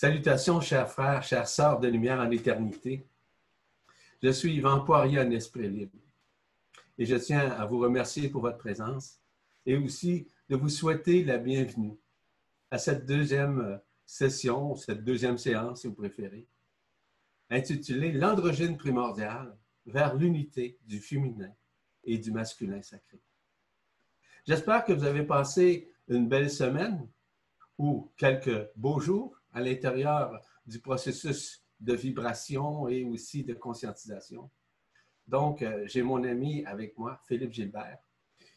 Salutations, chers frères, chères sœurs de lumière en éternité. Je suis Yvan Poirier, en esprit libre. Et je tiens à vous remercier pour votre présence et aussi de vous souhaiter la bienvenue à cette deuxième session, cette deuxième séance, si vous préférez, intitulée L'androgyne primordial vers l'unité du féminin et du masculin sacré. J'espère que vous avez passé une belle semaine ou quelques beaux jours à l'intérieur du processus de vibration et aussi de conscientisation. Donc, euh, j'ai mon ami avec moi, Philippe Gilbert,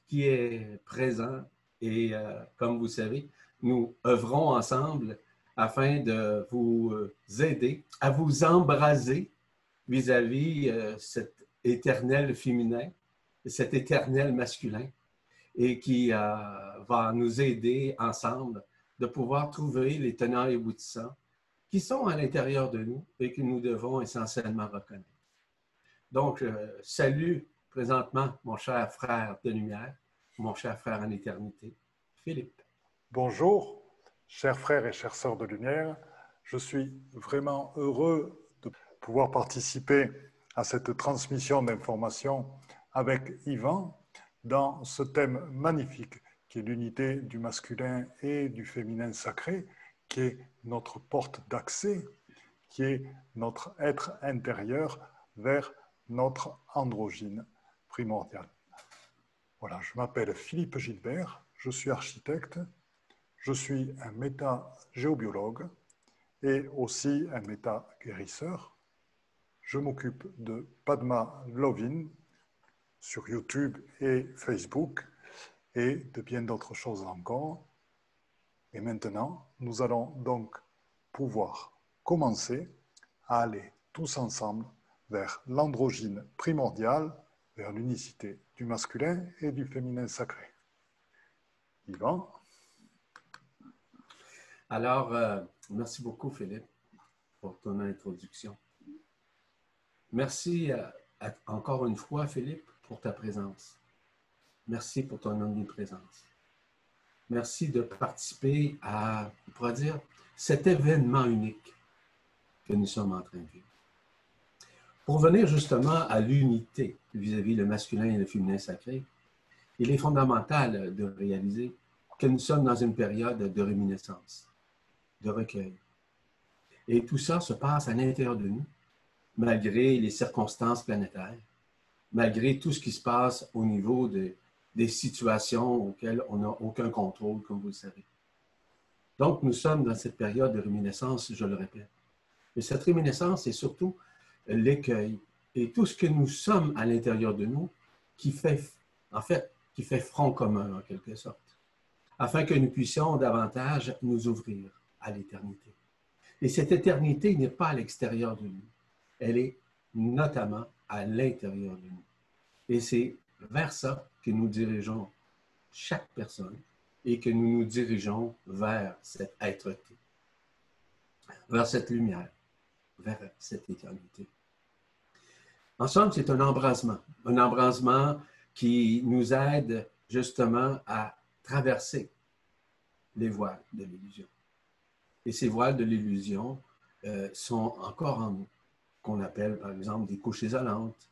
qui est présent et, euh, comme vous savez, nous œuvrons ensemble afin de vous euh, aider à vous embraser vis-à-vis -vis, cet éternel féminin, cet éternel masculin, et qui va nous aider ensemble de pouvoir trouver les tenants et aboutissants qui sont à l'intérieur de nous et que nous devons essentiellement reconnaître. Donc, euh, salut présentement mon cher frère de lumière, mon cher frère en éternité, Philippe. Bonjour, chers frères et chères sœurs de lumière. Je suis vraiment heureux de pouvoir participer à cette transmission d'informations avec Yvan dans ce thème magnifique qui est l'unité du masculin et du féminin sacré, qui est notre porte d'accès, qui est notre être intérieur vers notre androgyne primordial. Voilà, je m'appelle Philippe Gilbert, je suis architecte, je suis un méta-géobiologue et aussi un méta-guérisseur. Je m'occupe de Padma Lovin sur YouTube et Facebook et de bien d'autres choses encore. Et maintenant, nous allons donc pouvoir commencer à aller tous ensemble vers l'androgyne primordial, vers l'unicité du masculin et du féminin sacré. Yvan Alors, euh, merci beaucoup Philippe pour ton introduction. Merci euh, encore une fois Philippe pour ta présence. Merci pour ton omniprésence. Merci de participer à, on pourrait dire, cet événement unique que nous sommes en train de vivre. Pour venir justement à l'unité vis-à-vis le masculin et le féminin sacré, il est fondamental de réaliser que nous sommes dans une période de réminiscence, de recueil. Et tout ça se passe à l'intérieur de nous, malgré les circonstances planétaires, malgré tout ce qui se passe au niveau de, des situations auxquelles on n'a aucun contrôle, comme vous le savez. Donc, nous sommes dans cette période de réminiscence, je le répète. Mais cette réminiscence est surtout l'écueil et tout ce que nous sommes à l'intérieur de nous qui fait, en fait, qui fait front commun en quelque sorte, afin que nous puissions davantage nous ouvrir à l'éternité. Et cette éternité n'est pas à l'extérieur de nous, elle est notamment à l'intérieur de nous. Et c'est vers ça que nous dirigeons chaque personne et que nous nous dirigeons vers cette être-té, vers cette lumière, vers cette éternité. Ensemble, c'est un embrasement, un embrasement qui nous aide justement à traverser les voiles de l'illusion. Et ces voiles de l'illusion euh, sont encore en nous, qu'on appelle par exemple des couches isolantes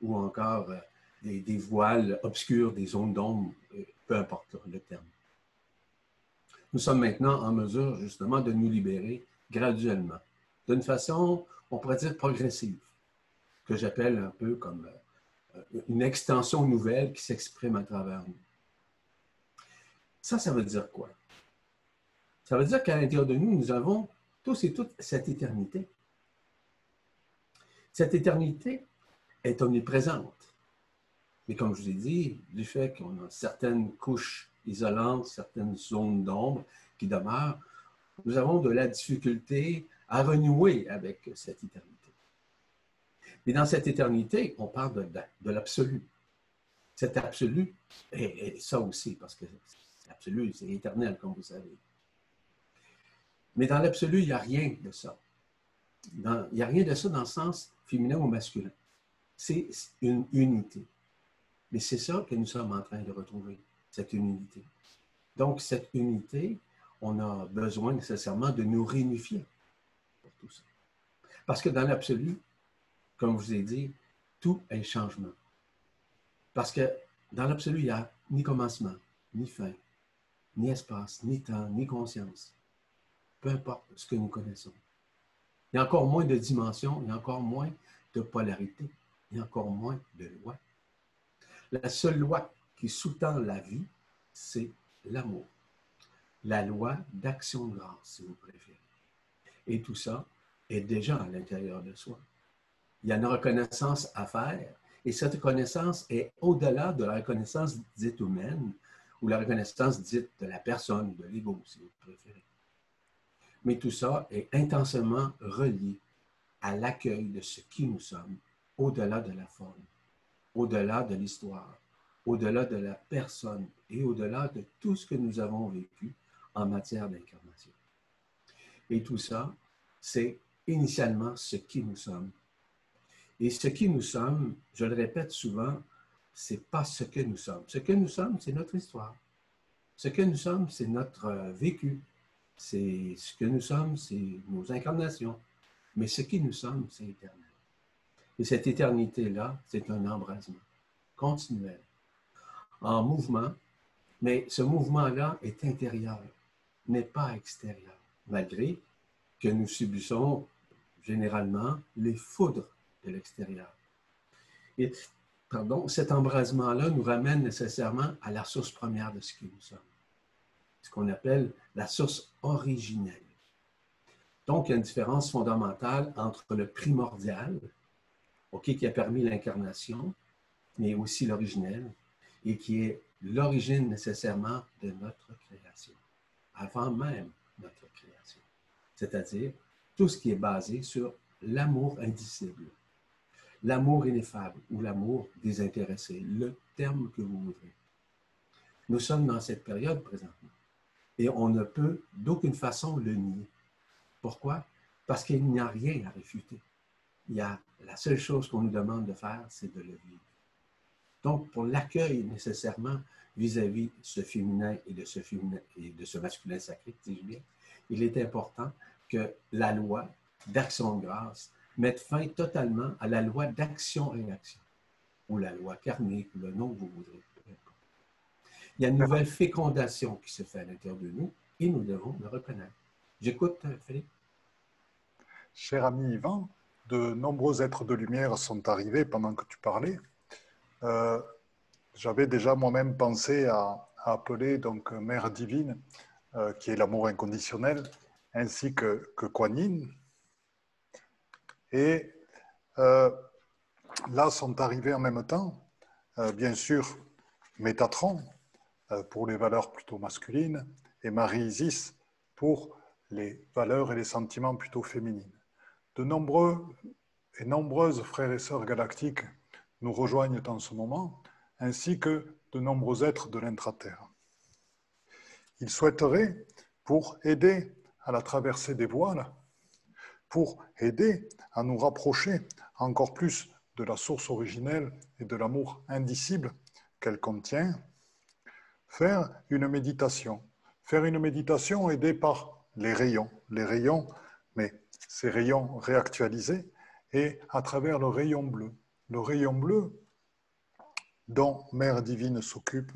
ou encore euh, des, voiles obscures, des zones d'ombre, euh, peu importe le terme. Nous sommes maintenant en mesure justement de nous libérer graduellement, d'une façon, on pourrait dire, progressive, que j'appelle un peu comme euh, une extension nouvelle qui s'exprime à travers nous. Ça, ça veut dire quoi? Ça veut dire qu'à l'intérieur de nous, nous avons tous et toutes cette éternité. Cette éternité est omniprésente. Mais comme je vous ai dit, du fait qu'on a certaines couches isolantes, certaines zones d'ombre qui demeurent, nous avons de la difficulté à renouer avec cette éternité. Mais dans cette éternité, on parle de, l'absolu. Cet absolu, et, ça aussi, parce que l'absolu, c'est éternel, comme vous savez. Mais dans l'absolu, il n'y a rien de ça. il n'y a rien de ça dans le sens féminin ou masculin. C'est une unité. Mais c'est ça que nous sommes en train de retrouver, cette unité. Donc, cette unité, on a besoin nécessairement de nous réunifier tout ça. Parce que dans l'absolu, comme je vous ai dit, tout est changement. Parce que dans l'absolu, il n'y a ni commencement, ni fin, ni espace, ni temps, ni conscience. Peu importe ce que nous connaissons. Il y a encore moins de dimensions, il y a encore moins de polarité, il y a encore moins de lois. La seule loi qui sous-tend la vie, c'est l'amour. La loi d'action de grâce, si vous préférez. Et tout ça est déjà à l'intérieur de soi. Il y a une reconnaissance à faire, et cette reconnaissance est au-delà de la reconnaissance dite humaine ou la reconnaissance dite de la personne, de l'ego, si vous préférez. Mais tout ça est intensément relié à l'accueil de ce qui nous sommes, au-delà de la forme, au-delà de l'histoire, au-delà de la personne et au-delà de tout ce que nous avons vécu en matière d'incarnation. Et tout ça, c'est initialement ce qui nous sommes. Et ce qui nous sommes, je le répète souvent, c'est pas ce que nous sommes. Ce que nous sommes, c'est notre histoire. Ce que nous sommes, c'est notre euh, vécu. C'est ce que nous sommes, c'est nos incarnations. Mais ce qui nous sommes, c'est éternel. Et cette éternité-là, c'est un embrasement continuel, en mouvement, mais ce mouvement-là est intérieur, n'est pas extérieur, malgré que nous subissons généralement les foudres de l'extérieur. Et pardon, cet embrasement-là nous ramène nécessairement à la source première de ce que nous sommes, ce qu'on appelle la source originelle. Donc, il y a une différence fondamentale entre le primordial, qui a permis l'incarnation, mais aussi l'originel, et qui est l'origine nécessairement de notre création, avant même notre création. C'est-à-dire tout ce qui est basé sur l'amour indicible, l'amour ineffable ou l'amour désintéressé, le terme que vous voudrez. Nous sommes dans cette période présentement et on ne peut d'aucune façon le nier. Pourquoi? Parce qu'il n'y a rien à réfuter. Il y a, la seule chose qu'on nous demande de faire, c'est de le vivre. Donc, pour l'accueil nécessairement vis-à-vis de ce féminin et de ce, féminin, et de ce masculin sacré, dis-je bien, il est important que la loi d'action de grâce mette fin totalement à la loi d'action-réaction, ou la loi karmique, ou le nom que vous voudrez. Il y a une nouvelle fécondation qui se fait à l'intérieur de nous et nous devons le reconnaître. J'écoute, euh, Philippe. Cher ami Yvan, de nombreux êtres de lumière sont arrivés pendant que tu parlais. Euh, j'avais déjà moi-même pensé à, appeler donc Mère divine, euh, qui est l'amour inconditionnel, ainsi que, que. Et euh, là sont arrivés en même temps, bien sûr, Métatron pour les valeurs plutôt masculines et Marie-Isis pour les valeurs et les sentiments plutôt féminines. De nombreux et nombreuses frères et sœurs galactiques nous rejoignent en ce moment, ainsi que de nombreux êtres de l'intra-terre. Ils souhaiteraient, pour aider à la traversée des voiles, pour aider à nous rapprocher encore plus de la source originelle et de l'amour indicible qu'elle contient, faire une méditation. Faire une méditation aidée par les rayons, les rayons, mais ces rayons réactualisés, et à travers le rayon bleu le rayon bleu dont Mère divine s'occupe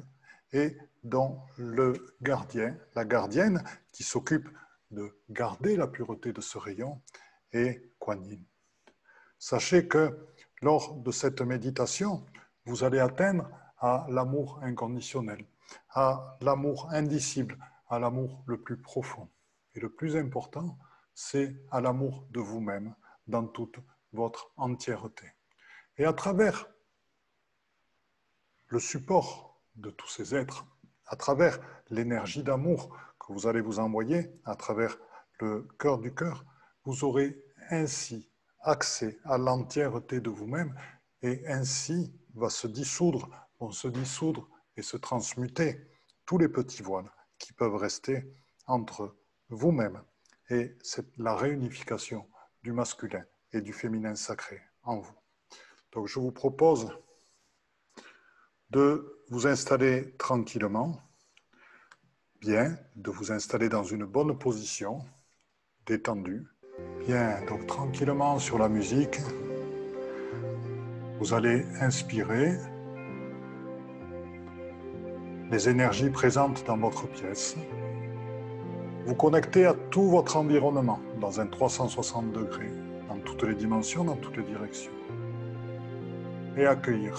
et dont le gardien, la gardienne qui s'occupe de garder la pureté de ce rayon est Kuan Yin. Sachez que lors de cette méditation, vous allez atteindre à l'amour inconditionnel, à l'amour indicible, à l'amour le plus profond. Et le plus important, c'est à l'amour de vous-même dans toute votre entièreté. Et à travers le support de tous ces êtres, à travers l'énergie d'amour que vous allez vous envoyer, à travers le cœur du cœur, vous aurez ainsi accès à l'entièreté de vous-même et ainsi va se dissoudre, vont se dissoudre et se transmuter tous les petits voiles qui peuvent rester entre vous-même et c'est la réunification du masculin et du féminin sacré en vous. Donc je vous propose de vous installer tranquillement, bien, de vous installer dans une bonne position, détendue. Bien, donc tranquillement sur la musique, vous allez inspirer les énergies présentes dans votre pièce. Vous connectez à tout votre environnement dans un 360 degrés, dans toutes les dimensions, dans toutes les directions. Et accueillir.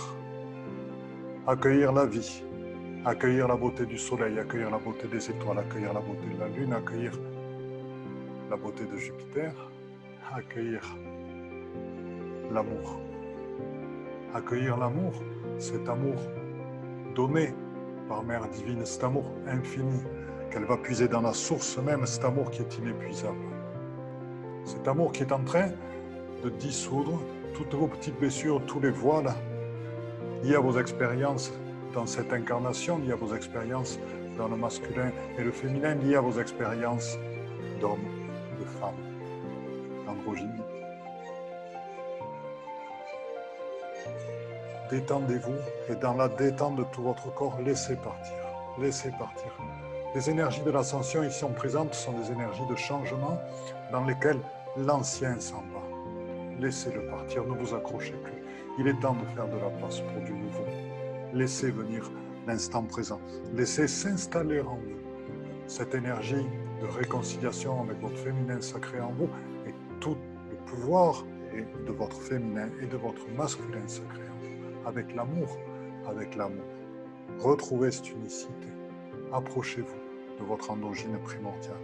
Accueillir la vie, accueillir la beauté du soleil, accueillir la beauté des étoiles, accueillir la beauté de la lune, accueillir la beauté de Jupiter, accueillir l'amour. Accueillir l'amour, cet amour donné par Mère divine, cet amour infini, qu'elle va puiser dans la source même, cet amour qui est inépuisable. Cet amour qui est en train de dissoudre toutes vos petites blessures, tous les voiles liés à vos expériences dans cette incarnation, liés à vos expériences dans le masculin et le féminin, liés à vos expériences d'hommes, de femmes, d'androgynie. Détendez-vous et dans la détente de tout votre corps, laissez partir. Laissez partir. Les énergies de l'ascension ici sont présentes sont des énergies de changement dans lesquelles l'ancien s'en va. Laissez-le partir, ne vous accrochez plus. Il est temps de faire de la place pour du nouveau. Laissez venir l'instant présent. Laissez s'installer en vous cette énergie de réconciliation avec votre féminin sacré en vous et tout le pouvoir de votre féminin et de votre masculin sacré en vous. Avec l'amour, avec l'amour. Retrouvez cette unicité. Approchez-vous de votre endogyne primordiale.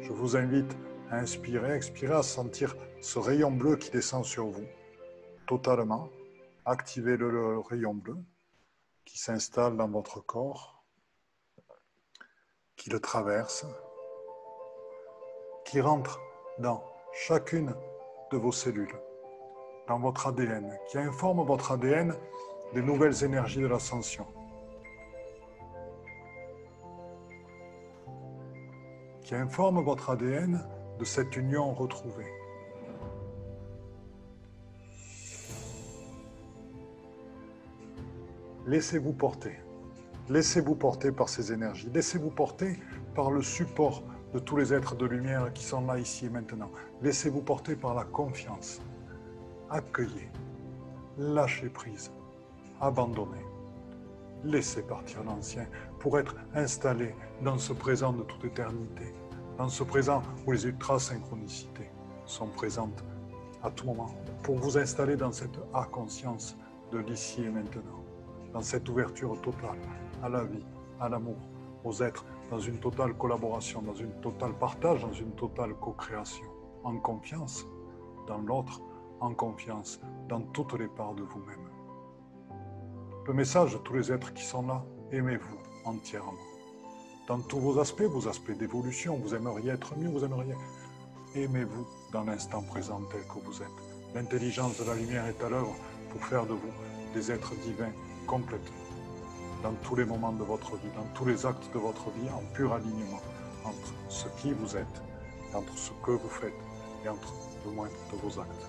Je vous invite à inspirer, expirer, à sentir ce rayon bleu qui descend sur vous totalement. Activez le, rayon bleu qui s'installe dans votre corps, qui le traverse, qui rentre dans chacune de vos cellules, dans votre ADN, qui informe votre ADN des nouvelles énergies de l'ascension. Qui informe votre ADN de cette union retrouvée. Laissez-vous porter. Laissez-vous porter par ces énergies. Laissez-vous porter par le support de tous les êtres de lumière qui sont là, ici et maintenant. Laissez-vous porter par la confiance. Accueillez. Lâchez prise. Abandonnez. Laissez partir l'ancien pour être installé dans ce présent de toute éternité dans ce présent où les ultra-synchronicités sont présentes à tout moment, pour vous installer dans cette A-conscience de l'ici et maintenant, dans cette ouverture totale à la vie, à l'amour, aux êtres, dans une totale collaboration, dans une totale partage, dans une totale co-création, en confiance dans l'autre, en confiance dans toutes les parts de vous-même. Le message de tous les êtres qui sont là, aimez-vous entièrement dans tous vos aspects, vos aspects d'évolution. Vous aimeriez être mieux, vous aimeriez. Aimez-vous dans l'instant présent tel que vous êtes. L'intelligence de la lumière est à l'œuvre pour faire de vous des êtres divins complètement. Dans tous les moments de votre vie, dans tous les actes de votre vie, en pur alignement entre ce qui vous êtes, entre ce que vous faites et entre le moindre de vos actes.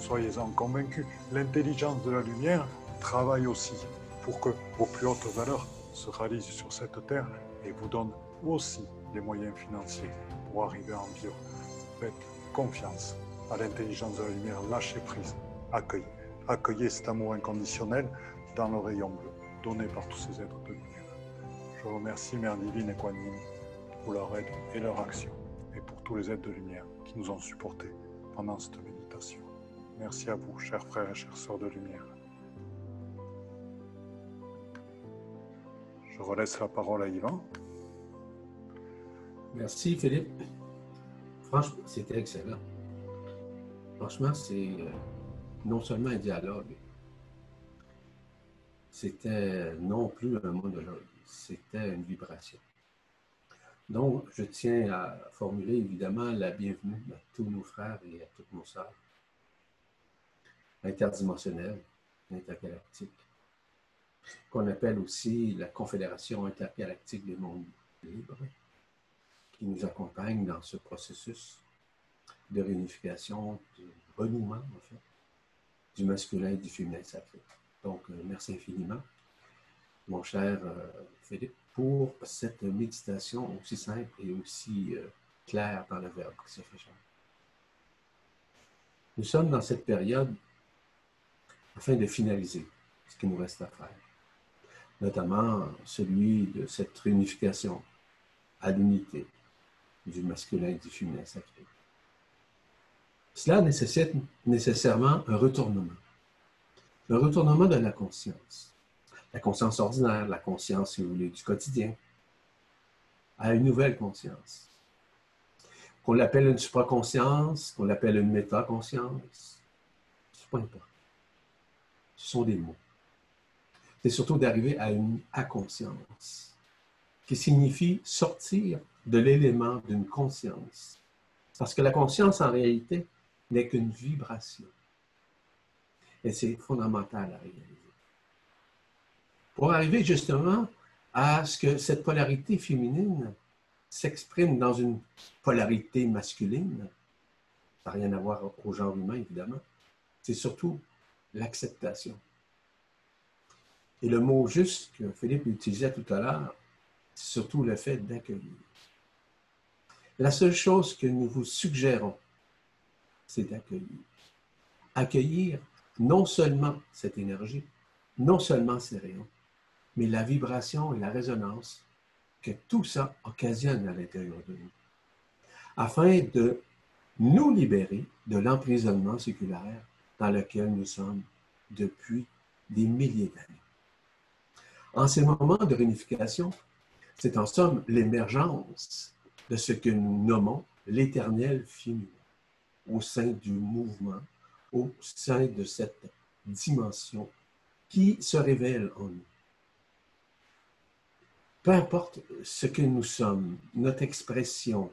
Soyez-en convaincus, l'intelligence de la lumière travaille aussi pour que vos plus hautes valeurs se réalisent sur cette terre et vous donne aussi les moyens financiers pour arriver en vivre. Faites confiance à l'intelligence de la lumière, lâchez prise, accueillez. Accueillez cet amour inconditionnel dans le rayon bleu donné par tous ces êtres de lumière. Je remercie Mère Divine et Kuan pour leur aide et leur action et pour tous les êtres de lumière qui nous ont supportés pendant cette méditation. Merci à vous, chers frères et chères sœurs de lumière. Je relaisse la parole à Yvan. Merci Philippe. Franchement, c'était excellent. Franchement, c'est euh, non seulement un dialogue, c'était non plus un monologue, c'était une vibration. Donc, je tiens à formuler évidemment la bienvenue à tous nos frères et à toutes nos sœurs interdimensionnels, intergalactiques, qu'on appelle aussi la Confédération intergalactique des mondes libres, qui nous accompagne dans ce processus de réunification, de renouement, en fait, du masculin et du féminin sacré. Donc, euh, merci infiniment, mon cher euh, Philippe, pour cette méditation aussi simple et aussi euh, clair dans le Verbe qui se fait. Nous sommes dans cette période afin de finaliser ce qui nous reste à faire, notamment celui de cette réunification à l'unité du masculin et du féminin sacré. Cela nécessite nécessairement un retournement, un retournement de la conscience, la conscience ordinaire, la conscience, si vous voulez, du quotidien, à une nouvelle conscience. Qu'on l'appelle une supraconscience, qu'on l'appelle une métaconscience, peu importe. Ce sont des mots. C'est surtout d'arriver à une inconscience, qui signifie sortir de l'élément d'une conscience. Parce que la conscience, en réalité, n'est qu'une vibration. Et c'est fondamental à réaliser. Pour arriver justement à ce que cette polarité féminine s'exprime dans une polarité masculine, ça n'a rien à voir au genre humain, évidemment, c'est surtout l'acceptation. Et le mot juste que Philippe utilisait tout à l'heure, c'est surtout le fait d'accueillir. La seule chose que nous vous suggérons, c'est d'accueillir. Accueillir non seulement cette énergie, non seulement ces rayons, mais la vibration et la résonance que tout ça occasionne à l'intérieur de nous, afin de nous libérer de l'emprisonnement séculaire dans lequel nous sommes depuis des milliers d'années. En ces moments de réunification, c'est en somme l'émergence de ce que nous nommons l'éternel féminin au sein du mouvement, au sein de cette dimension qui se révèle en nous. Peu importe ce que nous sommes, notre expression,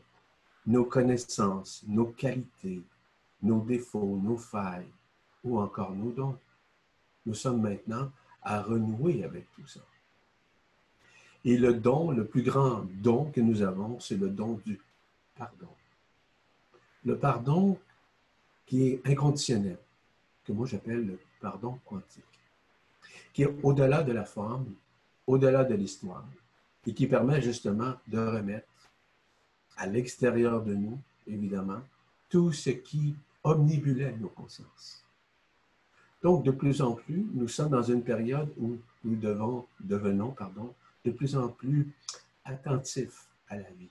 nos connaissances, nos qualités, nos défauts, nos failles ou encore nos dons, nous sommes maintenant à renouer avec tout ça. Et le don, le plus grand don que nous avons, c'est le don du pardon. Le pardon qui est inconditionnel, que moi j'appelle le pardon quantique, qui est au-delà de la forme, au-delà de l'histoire, et qui permet justement de remettre à l'extérieur de nous, évidemment, tout ce qui omnibulait nos consciences. Donc, de plus en plus, nous sommes dans une période où nous devons, devenons pardon, de plus en plus attentifs à la vie.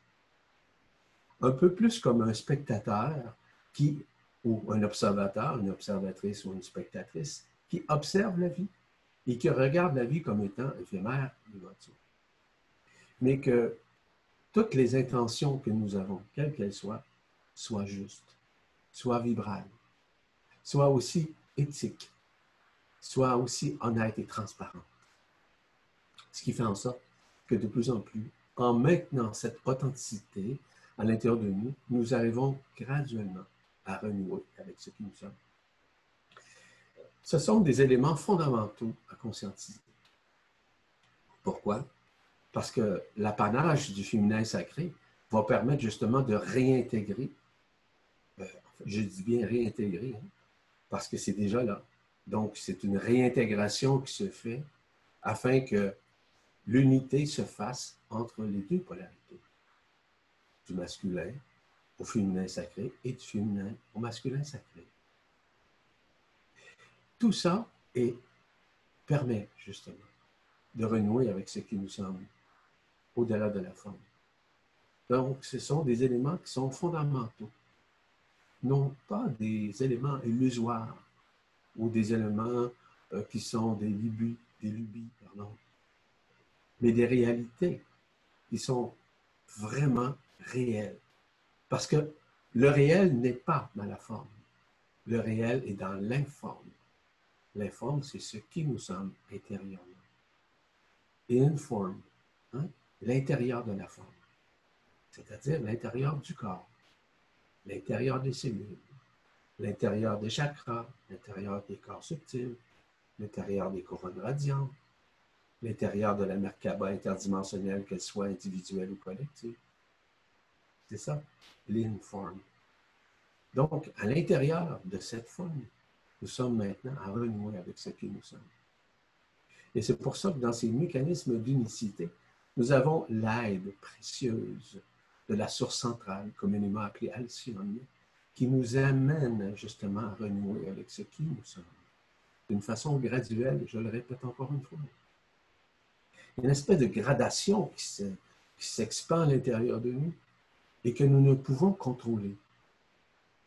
Un peu plus comme un spectateur qui, ou un observateur, une observatrice ou une spectatrice, qui observe la vie et qui regarde la vie comme étant éphémère voiture mais que toutes les intentions que nous avons, quelles qu'elles soient, soient justes, soient vibrales, soient aussi éthiques, soient aussi honnêtes et transparentes. Ce qui fait en sorte que de plus en plus, en maintenant cette authenticité à l'intérieur de nous, nous arrivons graduellement à renouer avec ce que nous sommes. Ce sont des éléments fondamentaux à conscientiser. Pourquoi? Parce que l'apanage du féminin sacré va permettre justement de réintégrer, euh, je dis bien réintégrer, hein, parce que c'est déjà là. Donc, c'est une réintégration qui se fait afin que l'unité se fasse entre les deux polarités, du masculin au féminin sacré et du féminin au masculin sacré. Tout ça permet justement de renouer avec ce qui nous semble au-delà de la forme. Donc, ce sont des éléments qui sont fondamentaux, non pas des éléments illusoires ou des éléments euh, qui sont des lubies, des lubies pardon, mais des réalités qui sont vraiment réelles. Parce que le réel n'est pas dans la forme. Le réel est dans l'informe. L'informe, c'est ce qui nous sommes intérieurement. Informe, hein? l'intérieur de la forme, c'est-à-dire l'intérieur du corps, l'intérieur des cellules, l'intérieur des chakras, l'intérieur des corps subtils, l'intérieur des couronnes radiantes, l'intérieur de la Merkaba interdimensionnelle, qu'elle soit individuelle ou collective. C'est ça, l'informe. Donc, à l'intérieur de cette forme, nous sommes maintenant à renouer avec ce que nous sommes. Et c'est pour ça que dans ces mécanismes d'unicité, nous avons l'aide précieuse de la source centrale, communément appelée Alcyone, qui nous amène justement à renouer avec ce qui nous sommes, d'une façon graduelle, je le répète encore une fois. Une espèce de gradation qui s'expand à l'intérieur de nous et que nous ne pouvons contrôler,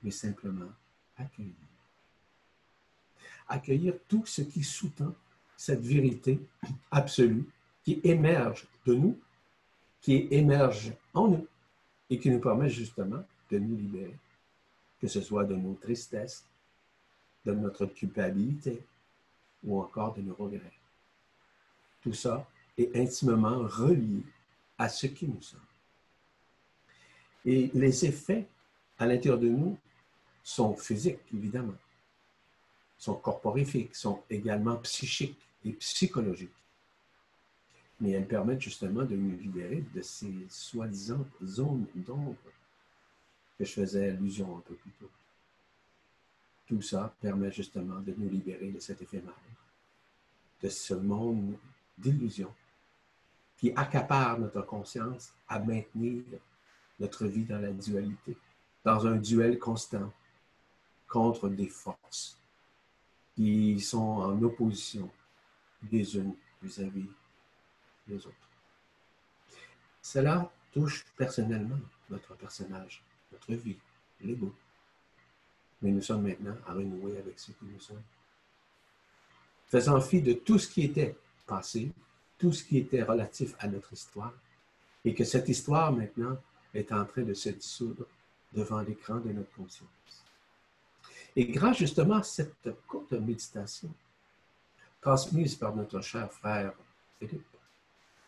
mais simplement accueillir. Accueillir tout ce qui sous-tend cette vérité absolue qui émerge de nous, qui émerge en nous et qui nous permet justement de nous libérer, que ce soit de nos tristesses, de notre culpabilité ou encore de nos regrets. Tout ça est intimement relié à ce qui nous sommes. Et les effets à l'intérieur de nous sont physiques, évidemment, sont corporifiques, sont également psychiques et psychologiques. Mais elles permettent justement de nous libérer de ces soi-disant zones d'ombre que je faisais allusion un peu plus tôt. Tout ça permet justement de nous libérer de cet éphémère, de ce monde d'illusions qui accapare notre conscience à maintenir notre vie dans la dualité, dans un duel constant contre des forces qui sont en opposition les unes vis-à-vis des autres. Cela touche personnellement notre personnage, notre vie, l'ego. Mais nous sommes maintenant à renouer avec ce que nous sommes. Faisant fi de tout ce qui était passé, tout ce qui était relatif à notre histoire, et que cette histoire maintenant est en train de se dissoudre devant l'écran de notre conscience. Et grâce justement à cette courte méditation, transmise par notre cher frère Philippe,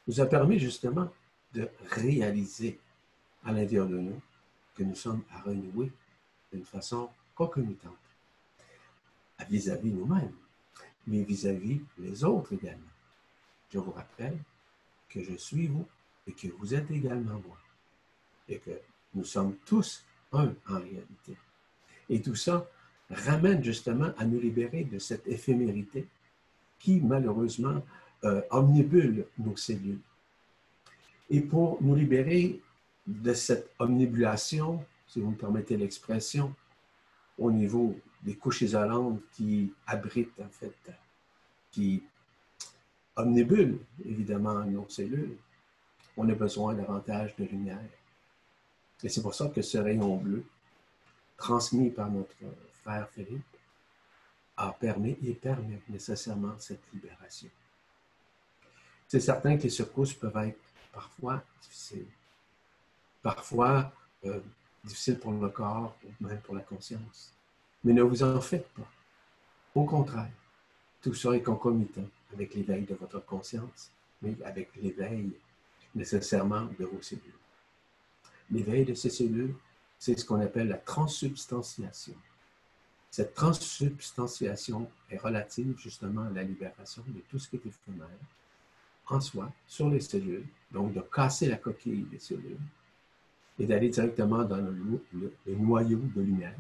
nous a permis justement de réaliser à l'intérieur de nous que nous sommes à renouer d'une façon concomitante vis-à-vis nous-mêmes, mais vis-à-vis les autres également. Je vous rappelle que je suis vous et que vous êtes également moi, et que nous sommes tous un en réalité. Et tout ça ramène justement à nous libérer de cette éphémérité qui, malheureusement, euh, omnibule nos cellules. Et pour nous libérer de cette omnibulation, si vous me permettez l'expression, au niveau des couches isolantes qui abritent, en fait, qui omnibulent évidemment nos cellules, on a besoin davantage de lumière. Et c'est pour ça que ce rayon bleu, transmis par notre frère Philippe, a permis et permet nécessairement cette libération. C'est certain que les secousses peuvent être parfois difficiles, parfois euh, difficiles pour le corps ou même pour la conscience. Mais ne vous en faites pas. Au contraire, tout ça est concomitant avec l'éveil de votre conscience, mais avec l'éveil nécessairement de vos cellules. L'éveil de ces cellules, c'est ce qu'on appelle la transsubstantiation. Cette transsubstantiation est relative justement à la libération de tout ce qui est éphémère en soi, sur les cellules, donc de casser la coquille des cellules et d'aller directement dans le, noyau de lumière,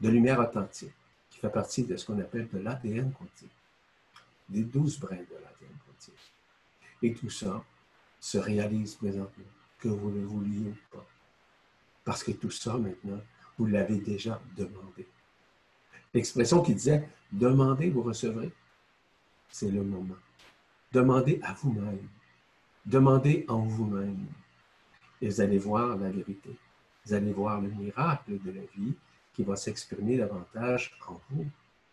de lumière authentique, qui fait partie de ce qu'on appelle de l'ADN quantique, des douze brins de l'ADN quantique. Et tout ça se réalise présentement, que vous le vouliez ou pas. Parce que tout ça, maintenant, vous l'avez déjà demandé. L'expression qui disait Demandez, vous recevrez, c'est le moment. Demandez à vous-même. Demandez en vous-même. Et vous allez voir la vérité. Vous allez voir le miracle de la vie qui va s'exprimer davantage en vous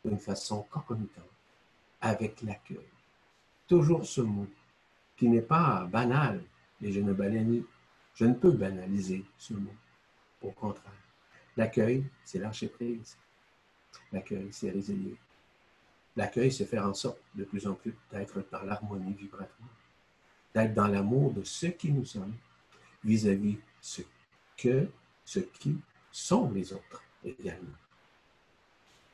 d'une façon concomitante, avec l'accueil. Toujours ce mot qui n'est pas banal, et je ne, banalise, je ne peux banaliser ce mot. Au contraire, l'accueil, c'est lâcher prise. L'accueil, c'est résilier. L'accueil, c'est faire en sorte de plus en plus d'être dans l'harmonie vibratoire, d'être dans l'amour de ce qui nous sommes vis-à-vis ce que, ce qui sont les autres également.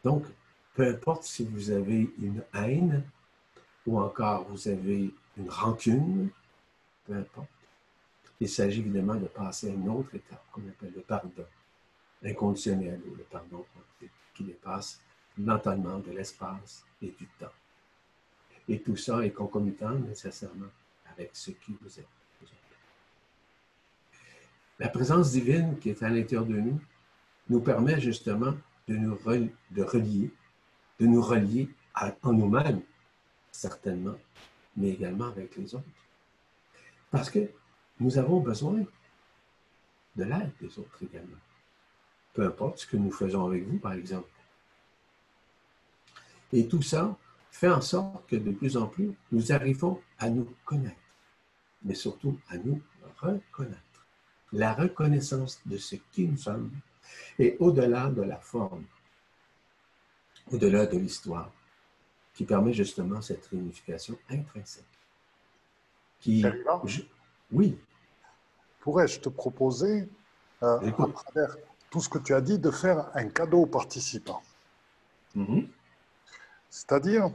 Donc, peu importe si vous avez une haine ou encore vous avez une rancune, peu importe. Il s'agit évidemment de passer à une autre étape qu'on appelle le pardon inconditionnel ou le pardon qui dépasse l'entendement de l'espace et du temps. Et tout ça est concomitant nécessairement avec ce qui vous êtes. La présence divine qui est à l'intérieur de nous nous permet justement de nous de relier, de nous relier en nous-mêmes, certainement, mais également avec les autres. Parce que nous avons besoin de l'aide des autres également. Peu importe ce que nous faisons avec vous, par exemple. Et tout ça fait en sorte que de plus en plus, nous arrivons à nous connaître, mais surtout à nous reconnaître. La reconnaissance de ce qui nous sommes et au-delà de la forme, au-delà de l'histoire, qui permet justement cette réunification intrinsèque. Qui, oui. Pourrais-je te proposer, euh, à travers tout ce que tu as dit, de faire un cadeau aux participants? Mm-hmm. C'est-à-dire,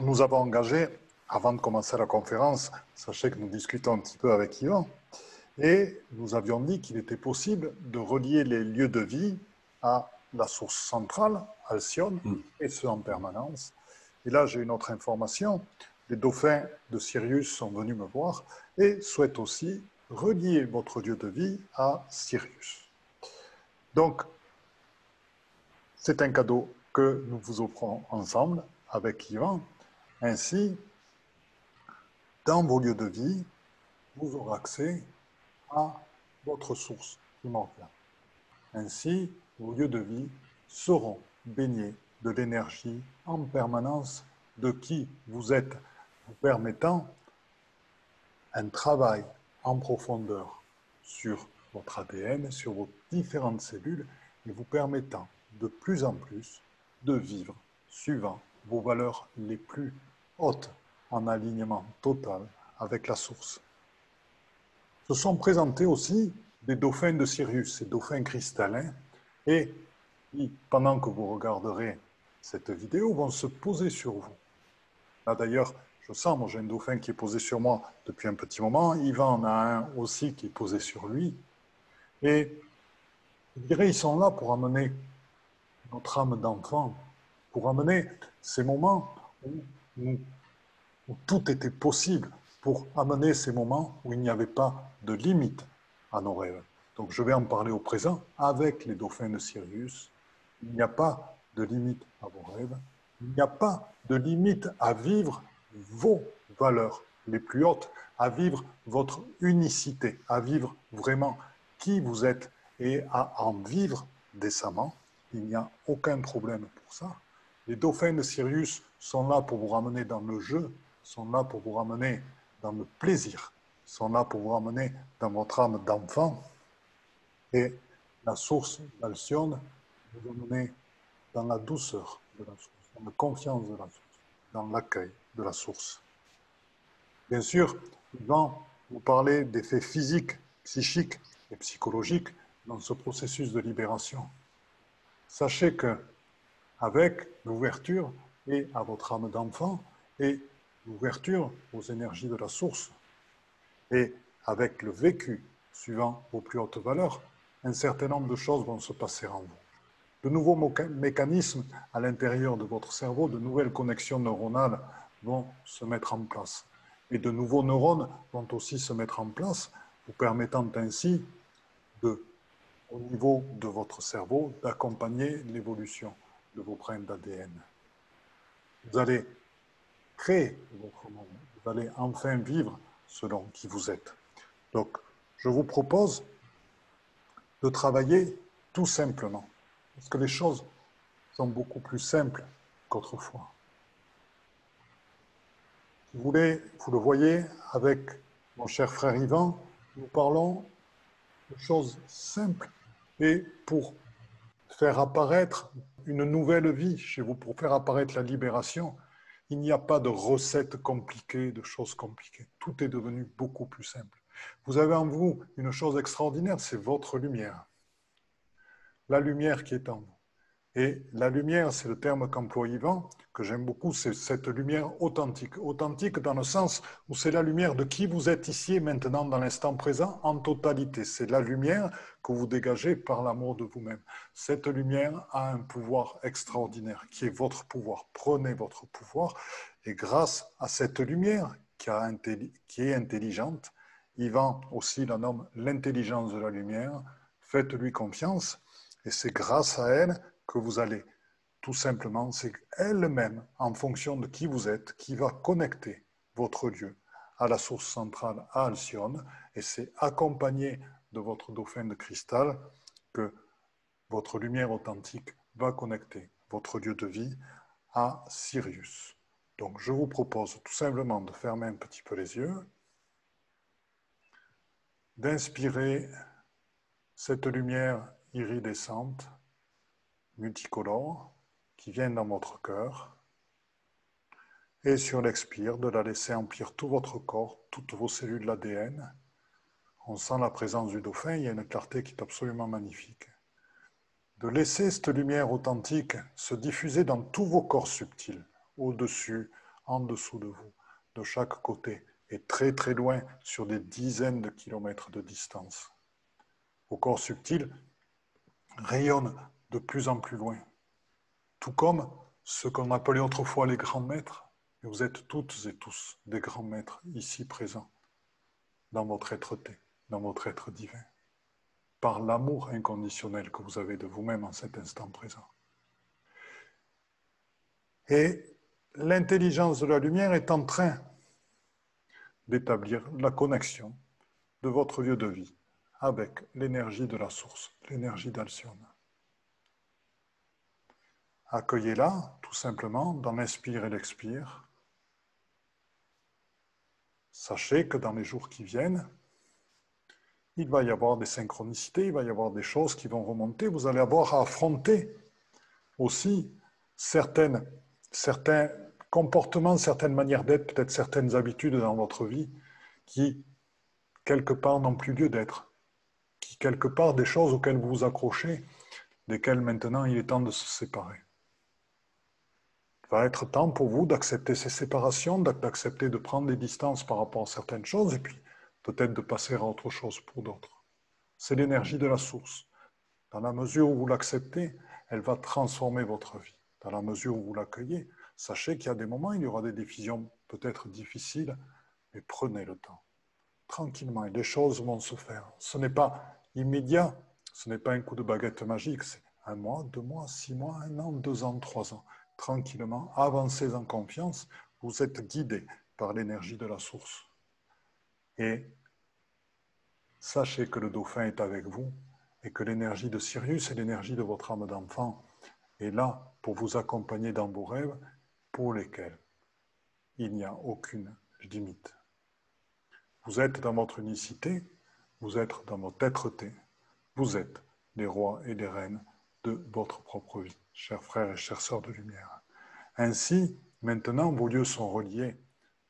nous avons engagé, avant de commencer la conférence, sachez que nous discutons un petit peu avec Yvan, et nous avions dit qu'il était possible de relier les lieux de vie à la source centrale, Alcyone, mm. et ce en permanence. Et là, j'ai une autre information. Les dauphins de Sirius sont venus me voir et souhaitent aussi relier votre lieu de vie à Sirius. Donc, c'est un cadeau que nous vous offrons ensemble avec Yvan. Ainsi, dans vos lieux de vie, vous aurez accès à votre source primordiale. Ainsi, vos lieux de vie seront baignés de l'énergie en permanence de qui vous êtes, vous permettant un travail en profondeur sur votre ADN, sur vos différentes cellules, et vous permettant de plus en plus de vivre suivant vos valeurs les plus hautes en alignement total avec la source. Se sont présentés aussi des dauphins de Sirius, ces dauphins cristallins, et pendant que vous regarderez cette vidéo, vont se poser sur vous. Là d'ailleurs, je sens, moi j'ai un dauphin qui est posé sur moi depuis un petit moment, Yvan en a un aussi qui est posé sur lui, et je dirais, ils sont là pour amener notre âme d'enfant, pour amener ces moments où, tout était possible, pour amener ces moments où il n'y avait pas de limite à nos rêves. Donc je vais en parler au présent avec les dauphins de Sirius. Il n'y a pas de limite à vos rêves. Il n'y a pas de limite à vivre vos valeurs les plus hautes, à vivre votre unicité, à vivre vraiment qui vous êtes et à en vivre décemment. Il n'y a aucun problème pour ça. Les dauphins de Sirius sont là pour vous ramener dans le jeu, sont là pour vous ramener dans le plaisir, sont là pour vous ramener dans votre âme d'enfant. Et la source d'Alcyone vous amener dans la douceur de la source, dans la confiance de la source, dans l'accueil de la source. Bien sûr, va vous parler d'effets physiques, psychiques et psychologiques dans ce processus de libération. Sachez que avec l'ouverture et à votre âme d'enfant et l'ouverture aux énergies de la source et avec le vécu suivant vos plus hautes valeurs, un certain nombre de choses vont se passer en vous. De nouveaux mécanismes à l'intérieur de votre cerveau, de nouvelles connexions neuronales vont se mettre en place. Et de nouveaux neurones vont aussi se mettre en place, vous permettant ainsi au niveau de votre cerveau d'accompagner l'évolution de vos brins d'ADN. Vous allez créer votre monde, vous allez enfin vivre selon qui vous êtes. Donc, je vous propose de travailler tout simplement, parce que les choses sont beaucoup plus simples qu'autrefois. Vous, vous le voyez avec mon cher frère Yvan, nous parlons de choses simples et pour faire apparaître une nouvelle vie chez vous, pour faire apparaître la libération, il n'y a pas de recettes compliquées, de choses compliquées. Tout est devenu beaucoup plus simple. Vous avez en vous une chose extraordinaire, c'est votre lumière. La lumière qui est en vous. Et la lumière, c'est le terme qu'emploie Yvan, que j'aime beaucoup, c'est cette lumière authentique. Authentique dans le sens où c'est la lumière de qui vous êtes ici et maintenant dans l'instant présent en totalité. C'est la lumière que vous dégagez par l'amour de vous-même. Cette lumière a un pouvoir extraordinaire qui est votre pouvoir. Prenez votre pouvoir et grâce à cette lumière qui, est intelligente, Yvan aussi la nomme l'intelligence de la lumière. Faites-lui confiance et c'est grâce à elle que vous allez tout simplement, c'est elle-même, en fonction de qui vous êtes, qui va connecter votre lieu à la source centrale à Alcyone et c'est accompagné de votre dauphin de cristal que votre lumière authentique va connecter votre lieu de vie à Sirius. Donc je vous propose tout simplement de fermer un petit peu les yeux, d'inspirer cette lumière iridescente, multicolore, qui vient dans votre cœur, et sur l'expire, de la laisser emplir tout votre corps, toutes vos cellules d'ADN. On sent la présence du dauphin, il y a une clarté qui est absolument magnifique. De laisser cette lumière authentique se diffuser dans tous vos corps subtils, au-dessus, en dessous de vous, de chaque côté, et très très loin, sur des dizaines de kilomètres de distance. Vos corps subtils rayonnent de plus en plus loin, tout comme ce qu'on appelait autrefois les grands maîtres, et vous êtes toutes et tous des grands maîtres ici présents, dans votre être-té, dans votre être divin, par l'amour inconditionnel que vous avez de vous-même en cet instant présent. Et l'intelligence de la lumière est en train d'établir la connexion de votre lieu de vie avec l'énergie de la source, l'énergie d'Alcyone. Accueillez-la tout simplement dans l'inspire et l'expire Sachez que dans les jours qui viennent, il va y avoir des synchronicités, il va y avoir des choses qui vont remonter. Vous allez avoir à affronter aussi certaines, certains comportements, certaines manières d'être, peut-être certaines habitudes dans votre vie qui, quelque part, n'ont plus lieu d'être. Qui, quelque part, des choses auxquelles vous vous accrochez, desquelles maintenant il est temps de se séparer va être temps pour vous d'accepter ces séparations, d'accepter de prendre des distances par rapport à certaines choses et puis peut-être de passer à autre chose pour d'autres. C'est l'énergie de la source. Dans la mesure où vous l'acceptez, elle va transformer votre vie. Dans la mesure où vous l'accueillez, sachez qu'il y a des moments, il y aura des décisions peut-être difficiles, mais prenez le temps. Tranquillement, et les choses vont se faire. Ce n'est pas immédiat, ce n'est pas un coup de baguette magique, c'est un mois, deux mois, six mois, un an, deux ans, trois ans tranquillement, avancez en confiance, vous êtes guidé par l'énergie de la source. Et sachez que le dauphin est avec vous et que l'énergie de Sirius et l'énergie de votre âme d'enfant est là pour vous accompagner dans vos rêves pour lesquels il n'y a aucune limite. Vous êtes dans votre unicité, vous êtes dans votre être-té, vous êtes les rois et les reines de votre propre vie chers frères et chères sœurs de lumière. Ainsi, maintenant, vos lieux sont reliés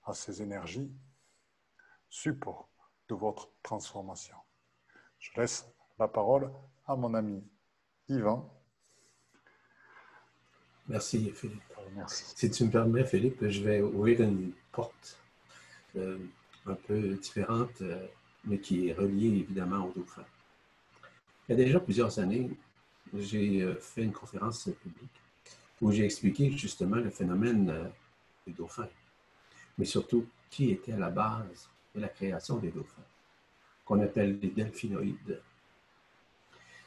à ces énergies, support de votre transformation. Je laisse la parole à mon ami Yvan. Merci, Philippe. Si tu me permets, Philippe, je vais ouvrir une porte euh, un peu différente, euh, mais qui est reliée évidemment au dauphin. Il y a déjà plusieurs années, j'ai euh, fait une conférence publique où j'ai expliqué justement le phénomène euh, des dauphins, mais surtout qui était à la base de la création des dauphins, qu'on appelle les delphinoïdes.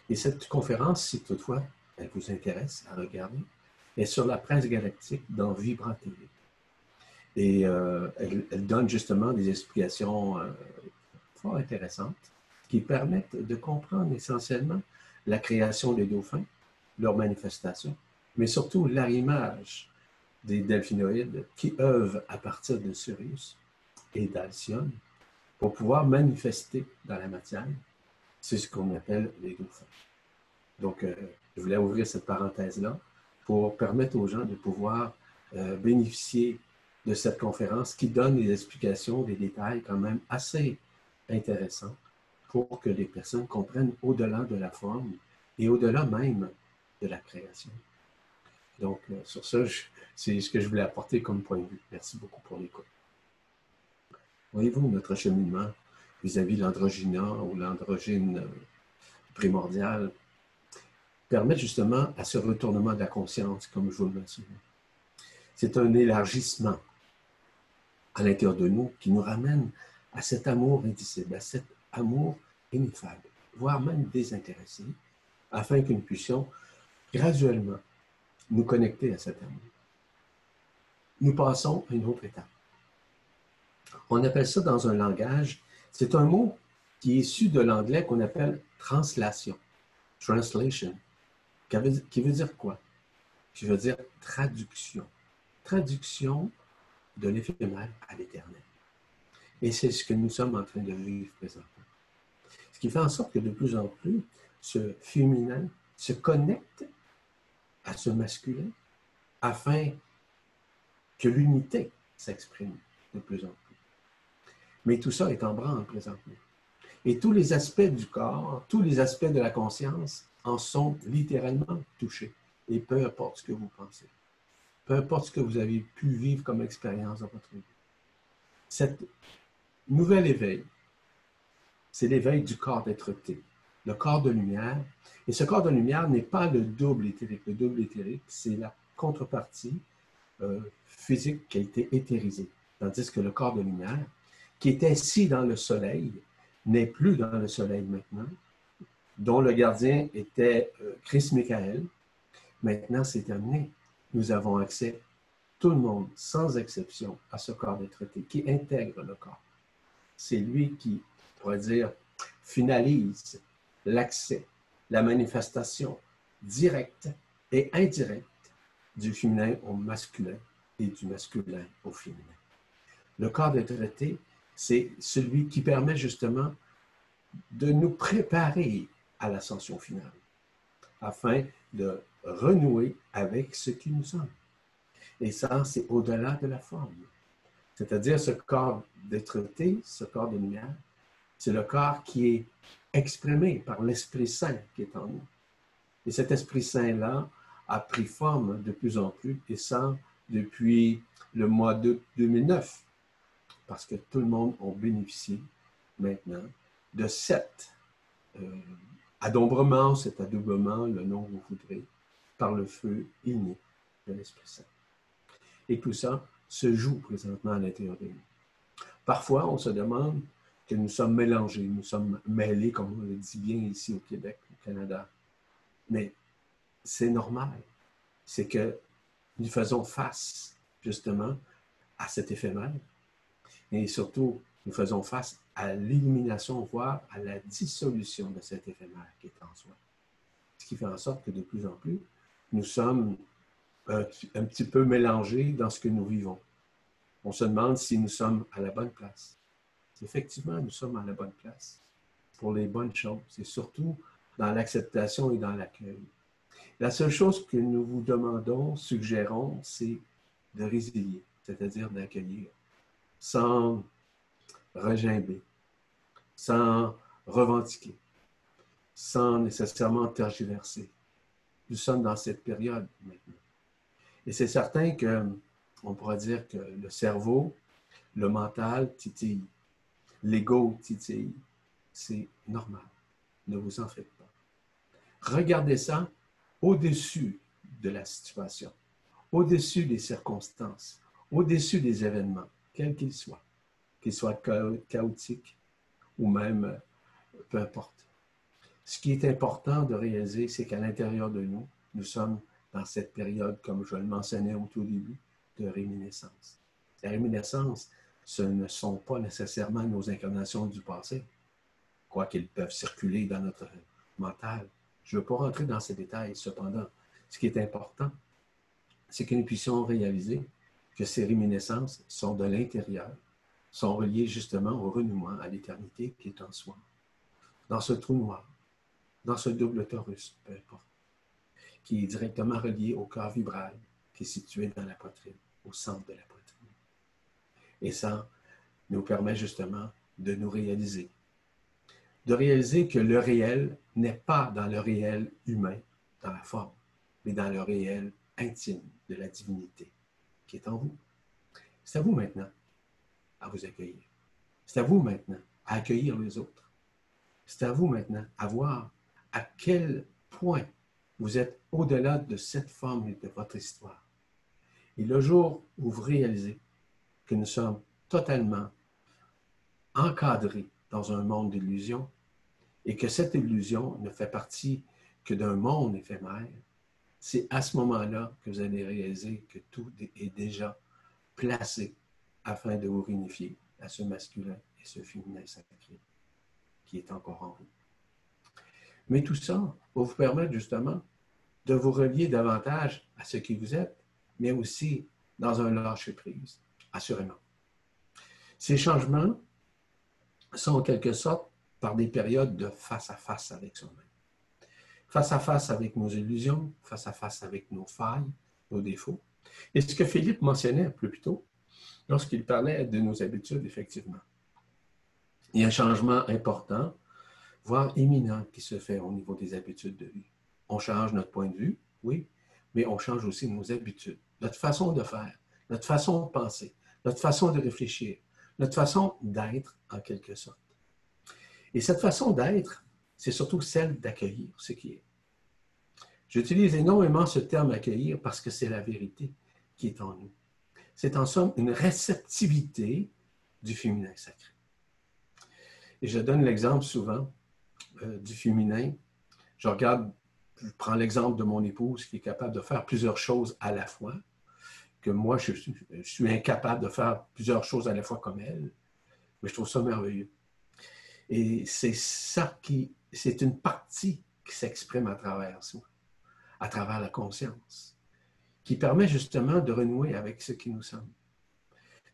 Et cette conférence, si toutefois elle vous intéresse à regarder, est sur la presse galactique dans Vibra TV. Et euh, elle, donne justement des explications fort intéressantes qui permettent de comprendre essentiellement la création des dauphins, leur manifestation, mais surtout l'arrimage des delphinoïdes qui œuvrent à partir de Sirius et d'Alcyone pour pouvoir manifester dans la matière. C'est ce qu'on appelle les dauphins. Donc, euh, je voulais ouvrir cette parenthèse-là pour permettre aux gens de pouvoir euh, bénéficier de cette conférence qui donne des explications, des détails quand même assez intéressants pour que les personnes comprennent au-delà de la forme et au-delà même de la création. Donc, euh, sur ça, c'est ce que je voulais apporter comme point de vue. Merci beaucoup pour l'écoute. Voyez-vous, notre cheminement vis-à-vis l'androgyna ou l'androgyne euh, primordial permet justement à ce retournement de la conscience, comme je vous le mentionnais. C'est un élargissement à l'intérieur de nous qui nous ramène à cet amour indicible, à cet amour ineffable, voire même désintéressé, afin que nous puissions graduellement nous connecter à cet amour. Nous passons à une autre étape. On appelle ça dans un langage, c'est un mot qui est issu de l'anglais qu'on appelle translation, translation, qui veut dire quoi? Qui veut dire traduction. Traduction de l'éphémère à l'éternel. Et c'est ce que nous sommes en train de vivre présentement. Qui fait en sorte que de plus en plus, ce féminin se connecte à ce masculin afin que l'unité s'exprime de plus en plus. Mais tout ça est en branle présentement. Et tous les aspects du corps, tous les aspects de la conscience en sont littéralement touchés. Et peu importe ce que vous pensez, peu importe ce que vous avez pu vivre comme expérience dans votre vie, cette nouvel éveil, c'est l'éveil du corps d'être-té, le corps de lumière. Et ce corps de lumière n'est pas le double éthérique. Le double éthérique, c'est la contrepartie euh, physique qui a été éthérisée. Tandis que le corps de lumière, qui est assis dans le soleil, n'est plus dans le soleil maintenant, dont le gardien était euh, Chris Michael. Maintenant, c'est terminé. Nous avons accès, tout le monde, sans exception, à ce corps d'être qui intègre le corps c'est lui qui, on pourrait dire, finalise l'accès, la manifestation directe et indirecte du féminin au masculin et du masculin au féminin. Le corps de traité, c'est celui qui permet justement de nous préparer à l'ascension finale, afin de renouer avec ce qui nous sommes. Et ça, c'est au-delà de la forme. C'est-à-dire ce corps d'être-té, ce corps de lumière, c'est le corps qui est exprimé par l'Esprit Saint qui est en nous. Et cet Esprit Saint-là a pris forme de plus en plus, et ça depuis le mois de 2009, parce que tout le monde a bénéficié maintenant de cet euh, adombrement, cet adoubement, le nom que vous voudrez, par le feu inné de l'Esprit Saint. Et tout ça se joue présentement à l'intérieur de nous. Parfois, on se demande que nous sommes mélangés, nous sommes mêlés, comme on le dit bien ici au Québec, au Canada. Mais c'est normal. C'est que nous faisons face, justement, à cet éphémère. Et surtout, nous faisons face à l'élimination, voire à la dissolution de cet éphémère qui est en soi. Ce qui fait en sorte que de plus en plus, nous sommes un, petit peu mélangé dans ce que nous vivons. On se demande si nous sommes à la bonne place. Effectivement, nous sommes à la bonne place pour les bonnes choses et surtout dans l'acceptation et dans l'accueil. La seule chose que nous vous demandons, suggérons, c'est de résilier, c'est-à-dire d'accueillir sans regimber, sans revendiquer, sans nécessairement tergiverser. Nous sommes dans cette période maintenant. Et c'est certain que, on pourrait dire que le cerveau, le mental titille, l'ego titille. C'est normal. Ne vous en faites pas. Regardez ça au-dessus de la situation, au-dessus des circonstances, au-dessus des événements, quels qu'ils soient, qu'ils soient chaotiques ou même euh, peu importe. Ce qui est important de réaliser, c'est qu'à l'intérieur de nous, nous sommes dans cette période, comme je le mentionnais au tout début, de réminiscence. La réminiscence, ce ne sont pas nécessairement nos incarnations du passé, quoiqu'ils peuvent circuler dans notre mental. Je ne veux pas rentrer dans ces détails. Cependant, ce qui est important, c'est que nous puissions réaliser que ces réminiscences sont de l'intérieur, sont reliées justement au renouement, à l'éternité qui est en soi. Dans ce trou noir, dans ce double torus, peu importe qui est directement relié au corps vibral qui est situé dans la poitrine, au centre de la poitrine. Et ça nous permet justement de nous réaliser. De réaliser que le réel n'est pas dans le réel humain, dans la forme, mais dans le réel intime de la divinité qui est en vous. C'est à vous maintenant à vous accueillir. C'est à vous maintenant à accueillir les autres. C'est à vous maintenant à voir à quel point vous êtes au-delà de cette forme de votre histoire. Et le jour où vous réalisez que nous sommes totalement encadré dans un monde d'illusions et que cette illusion ne fait partie que d'un monde éphémère, c'est à ce moment-là que vous allez réaliser que tout est déjà placé afin de vous réunifier à ce masculin et ce féminin sacré qui est encore en vous. Mais tout ça va vous permettre justement de vous relier davantage à ce qui vous êtes, mais aussi dans un lâcher-prise, assurément. Ces changements sont en quelque sorte par des périodes de face à face avec soi-même. Face à face avec nos illusions, face à face avec nos failles, nos défauts. Et ce que Philippe mentionnait plus tôt, lorsqu'il parlait de nos habitudes, effectivement. Il y a un changement important, voire imminent, qui se fait au niveau des habitudes de vie. On change notre point de vue, oui, mais on change aussi nos habitudes, notre façon de faire, notre façon de penser, notre façon de réfléchir, notre façon d'être en quelque sorte. Et cette façon d'être, c'est surtout celle d'accueillir ce qui est. J'utilise énormément ce terme accueillir parce que c'est la vérité qui est en nous. C'est en somme une réceptivité du féminin sacré. Et je donne l'exemple souvent euh, du féminin. Je regarde je prends l'exemple de mon épouse qui est capable de faire plusieurs choses à la fois, que moi, je, suis incapable de faire plusieurs choses à la fois comme elle, mais je trouve ça merveilleux. Et c'est ça qui, c'est une partie qui s'exprime à travers soi, à travers la conscience, qui permet justement de renouer avec ce qui nous sommes.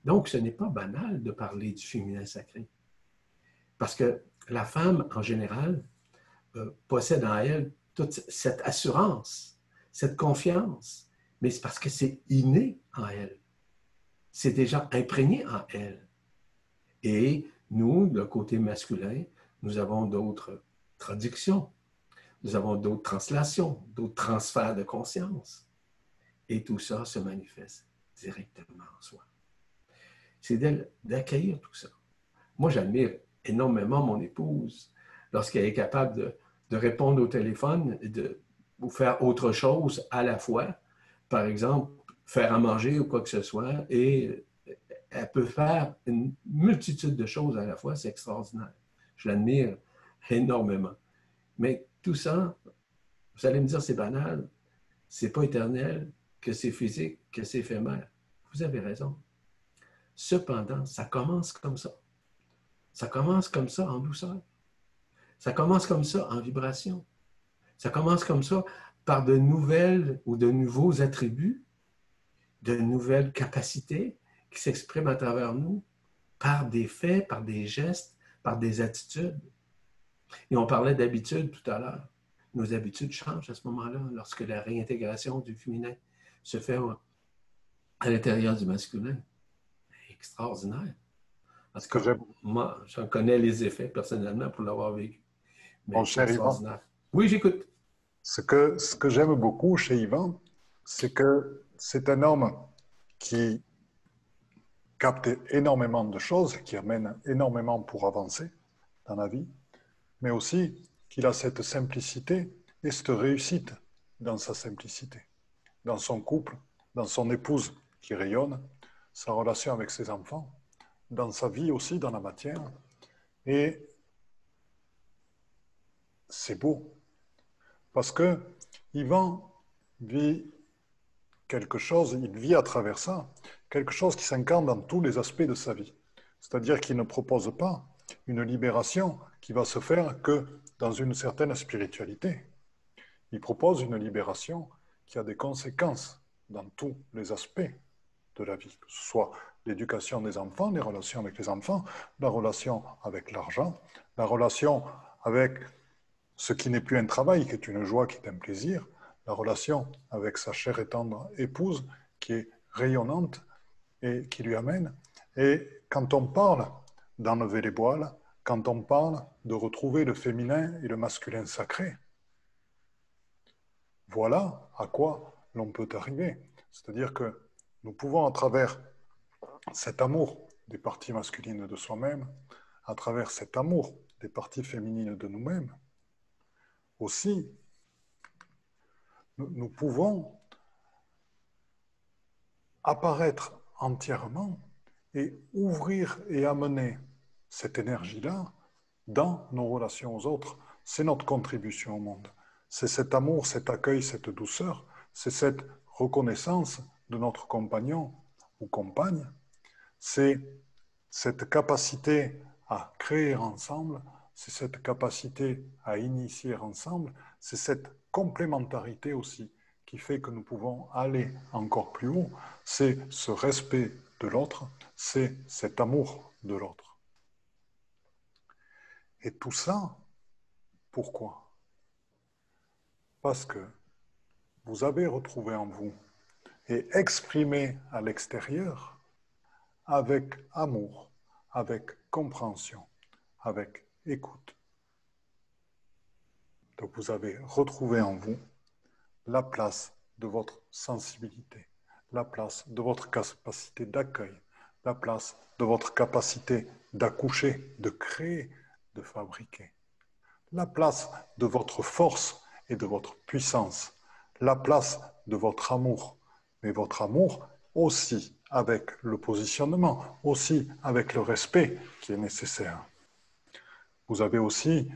Donc, ce n'est pas banal de parler du féminin sacré, parce que la femme, en général, euh, possède en elle toute cette assurance, cette confiance, mais c'est parce que c'est inné en elle. C'est déjà imprégné en elle. Et nous, le côté masculin, nous avons d'autres traductions, nous avons d'autres translations, d'autres transferts de conscience. Et tout ça se manifeste directement en soi. C'est d'accueillir tout ça. Moi, j'admire énormément mon épouse lorsqu'elle est capable de, répondre au téléphone de, ou faire autre chose à la fois. Par exemple, faire à manger ou quoi que ce soit. Et elle peut faire une multitude de choses à la fois. C'est extraordinaire. Je l'admire énormément. Mais tout ça, vous allez me dire, c'est banal, c'est pas éternel, que c'est physique, que c'est éphémère. Vous avez raison. Cependant, ça commence comme ça. Ça commence comme ça en douceur. Ça commence comme ça en vibration. Ça commence comme ça par de nouvelles ou de nouveaux attributs, de nouvelles capacités qui s'expriment à travers nous par des faits, par des gestes, par des attitudes. Et on parlait d'habitudes tout à l'heure. Nos habitudes changent à ce moment-là, lorsque la réintégration du féminin se fait à l'intérieur du masculin. Extraordinaire. Parce que moi, j'en connais les effets personnellement pour l'avoir vécu. Mon cher Yvan. Oui, j'écoute. Ce que, j'aime beaucoup chez Yvan, c'est que c'est un homme qui capte énormément de choses, qui amène énormément pour avancer dans la vie, mais aussi qu'il a cette simplicité et cette réussite dans sa simplicité, dans son couple, dans son épouse qui rayonne, sa relation avec ses enfants, dans sa vie aussi, dans la matière. Et c'est beau. Parce que Yvan vit quelque chose, il vit à travers ça, quelque chose qui s'incarne dans tous les aspects de sa vie. C'est-à-dire qu'il ne propose pas une libération qui va se faire que dans une certaine spiritualité. Il propose une libération qui a des conséquences dans tous les aspects de la vie, que ce soit l'éducation des enfants, les relations avec les enfants, la relation avec l'argent, la relation avec ce qui n'est plus un travail, qui est une joie, qui est un plaisir, la relation avec sa chère et tendre épouse, qui est rayonnante et qui lui amène. Et quand on parle d'enlever les voiles, quand on parle de retrouver le féminin et le masculin sacré, voilà à quoi l'on peut arriver. C'est-à-dire que nous pouvons, à travers cet amour des parties masculines de soi-même, à travers cet amour des parties féminines de nous-mêmes, aussi, nous, pouvons apparaître entièrement et ouvrir et amener cette énergie-là dans nos relations aux autres. C'est notre contribution au monde. C'est cet amour, cet accueil, cette douceur, c'est cette reconnaissance de notre compagnon ou compagne, c'est cette capacité à créer ensemble, c'est cette capacité à initier ensemble, c'est cette complémentarité aussi qui fait que nous pouvons aller encore plus haut, c'est ce respect de l'autre, c'est cet amour de l'autre. Et tout ça, pourquoi? Parce que vous avez retrouvé en vous et exprimé à l'extérieur avec amour, avec compréhension, avec écoute. Donc vous avez retrouvé en vous la place de votre sensibilité, la place de votre capacité d'accueil, la place de votre capacité d'accoucher, de créer, de fabriquer, la place de votre force et de votre puissance, la place de votre amour, mais votre amour aussi avec le positionnement, aussi avec le respect qui est nécessaire. Vous avez aussi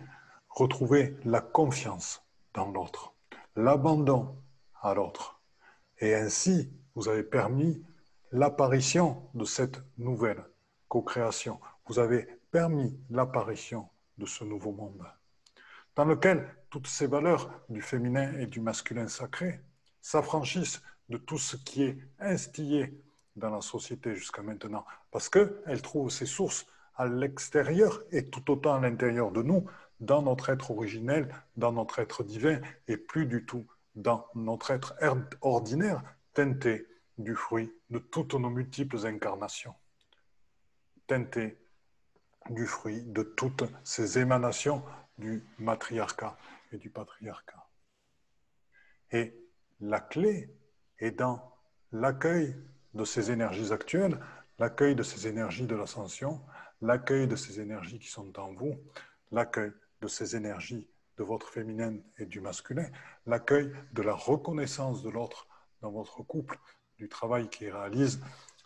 retrouvé la confiance dans l'autre l'abandon à l'autre. Et ainsi, vous avez permis l'apparition de cette nouvelle co-création. Vous avez permis l'apparition de ce nouveau monde, dans lequel toutes ces valeurs du féminin et du masculin sacré s'affranchissent de tout ce qui est instillé dans la société jusqu'à maintenant, parce qu'elles trouvent ses sources à l'extérieur et tout autant à l'intérieur de nous, dans notre être originel, dans notre être divin, et plus du tout dans notre être ordinaire, teinté du fruit de toutes nos multiples incarnations, teinté du fruit de toutes ces émanations du matriarcat et du patriarcat. Et la clé est dans l'accueil de ces énergies actuelles, l'accueil de ces énergies de l'ascension, l'accueil de ces énergies qui sont en vous, l'accueil de ces énergies de votre féminin et du masculin, l'accueil de la reconnaissance de l'autre dans votre couple, du travail qu'il réalise,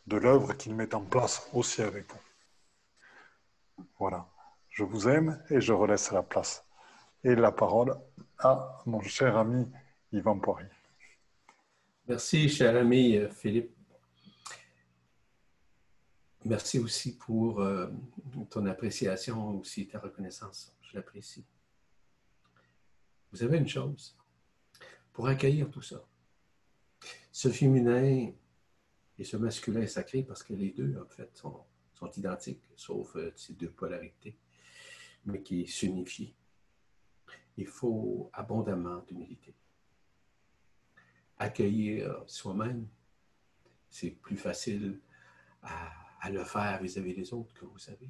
de l'œuvre qu'il met en place aussi avec vous. Voilà, je vous aime et je relaisse la place. Et la parole à mon cher ami Yvan Poirier. Merci, cher ami Philippe. Merci aussi pour euh, ton appréciation, aussi ta reconnaissance je l'apprécie. Vous avez une chose, pour accueillir tout ça, ce féminin et ce masculin sacré, parce que les deux, en fait, sont, sont identiques, sauf euh, ces deux polarités, mais qui s'unifient. Il faut abondamment d'humilité. Accueillir soi-même, c'est plus facile à, à le faire vis-à-vis des autres, que vous savez.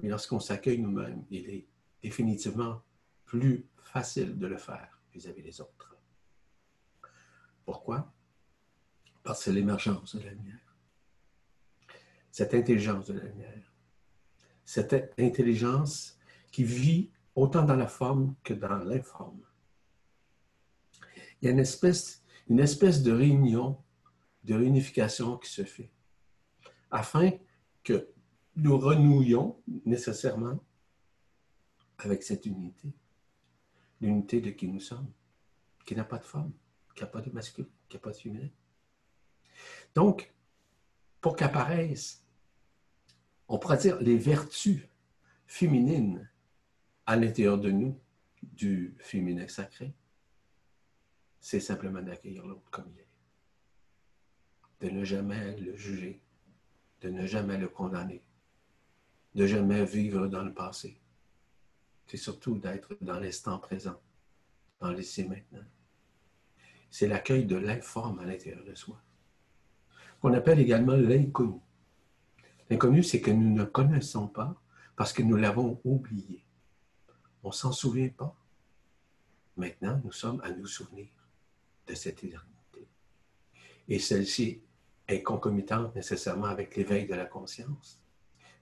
Mais lorsqu'on s'accueille nous-mêmes, il est définitivement plus facile de le faire vis-à-vis des autres. Pourquoi? Parce que c'est l'émergence de la lumière. Cette intelligence de la lumière. Cette intelligence qui vit autant dans la forme que dans l'informe. Il y a une espèce, une espèce de réunion, de réunification qui se fait, afin que nous renouions nécessairement avec cette unité. L'unité de qui nous sommes, qui n'a pas de femme, qui n'a pas de masculin, qui n'a pas de féminin. Donc, pour qu'apparaissent, on pourrait dire, les vertus féminines à l'intérieur de nous du féminin sacré, c'est simplement d'accueillir l'autre comme il est. De ne jamais le juger, de ne jamais le condamner, de jamais vivre dans le passé. C'est surtout d'être dans l'instant présent, dans l'essai maintenant. C'est l'accueil de l'informe à l'intérieur de soi, qu'on appelle également l'inconnu. L'inconnu, c'est que nous ne connaissons pas parce que nous l'avons oublié. On ne s'en souvient pas. Maintenant, nous sommes à nous souvenir de cette éternité. Et celle-ci est concomitante nécessairement avec l'éveil de la conscience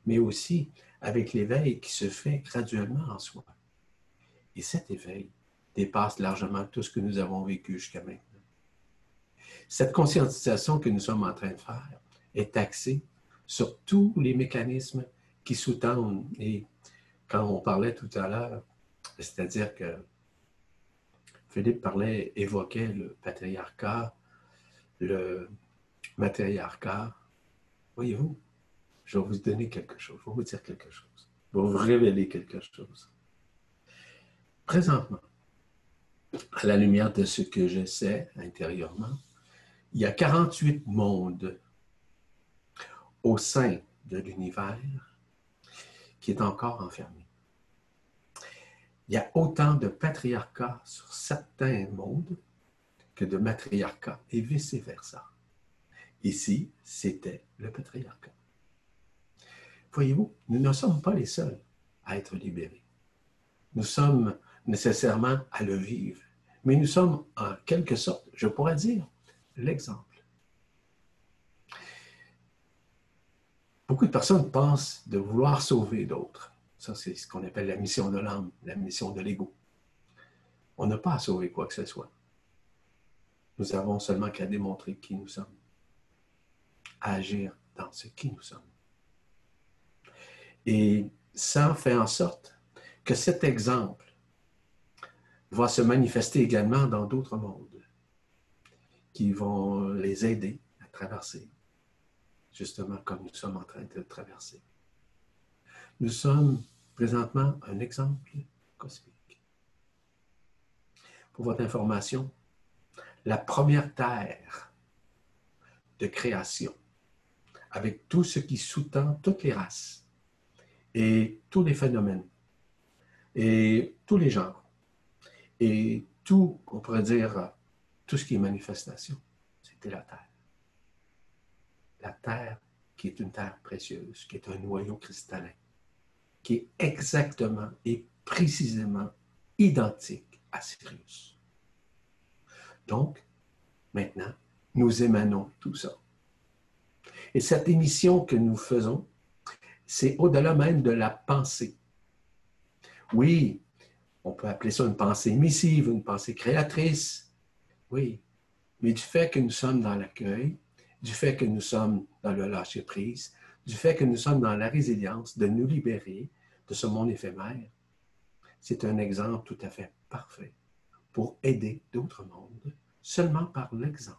mais aussi avec l'éveil qui se fait graduellement en soi. Et cet éveil dépasse largement tout ce que nous avons vécu jusqu'à maintenant. Cette conscientisation que nous sommes en train de faire est axée sur tous les mécanismes qui sous-tendent. Et quand on parlait tout à l'heure, c'est-à-dire que Philippe parlait, évoquait le patriarcat, le matriarcat. Voyez-vous, je vais vous donner quelque chose, je vais vous dire quelque chose, je vais vous révéler quelque chose. Présentement, à la lumière de ce que je sais intérieurement, il y a 48 mondes au sein de l'univers qui est encore enfermé. Il y a autant de patriarcat sur certains mondes que de matriarcat et vice-versa. Ici, c'était le patriarcat. Voyez-vous, nous ne sommes pas les seuls à être libérés. Nous sommes nécessairement à le vivre, mais nous sommes en quelque sorte, je pourrais dire, l'exemple. Beaucoup de personnes pensent de vouloir sauver d'autres. Ça, c'est ce qu'on appelle la mission de l'âme, la mission de l'ego. On n'a pas à sauver quoi que ce soit. Nous avons seulement qu'à démontrer qui nous sommes, agir dans ce qui nous sommes. Et ça fait en sorte que cet exemple va se manifester également dans d'autres mondes qui vont les aider à traverser, justement comme nous sommes en train de traverser. Nous sommes présentement un exemple cosmique. Pour votre information, la première terre de création, avec tout ce qui sous-tend toutes les races et tous les phénomènes et tous les genres et tout, on pourrait dire, tout ce qui est manifestation, c'était la terre. La terre qui est une terre précieuse, qui est un noyau cristallin, qui est exactement et précisément identique à Sirius. Donc, maintenant, nous émanons tout ça. Et cette émission que nous faisons, c'est au-delà même de la pensée. Oui, on peut appeler ça une pensée émissive, une pensée créatrice. Oui, mais du fait que nous sommes dans l'accueil, du fait que nous sommes dans le lâcher-prise, du fait que nous sommes dans la résilience, de nous libérer de ce monde éphémère, c'est un exemple tout à fait parfait pour aider d'autres mondes seulement par l'exemple,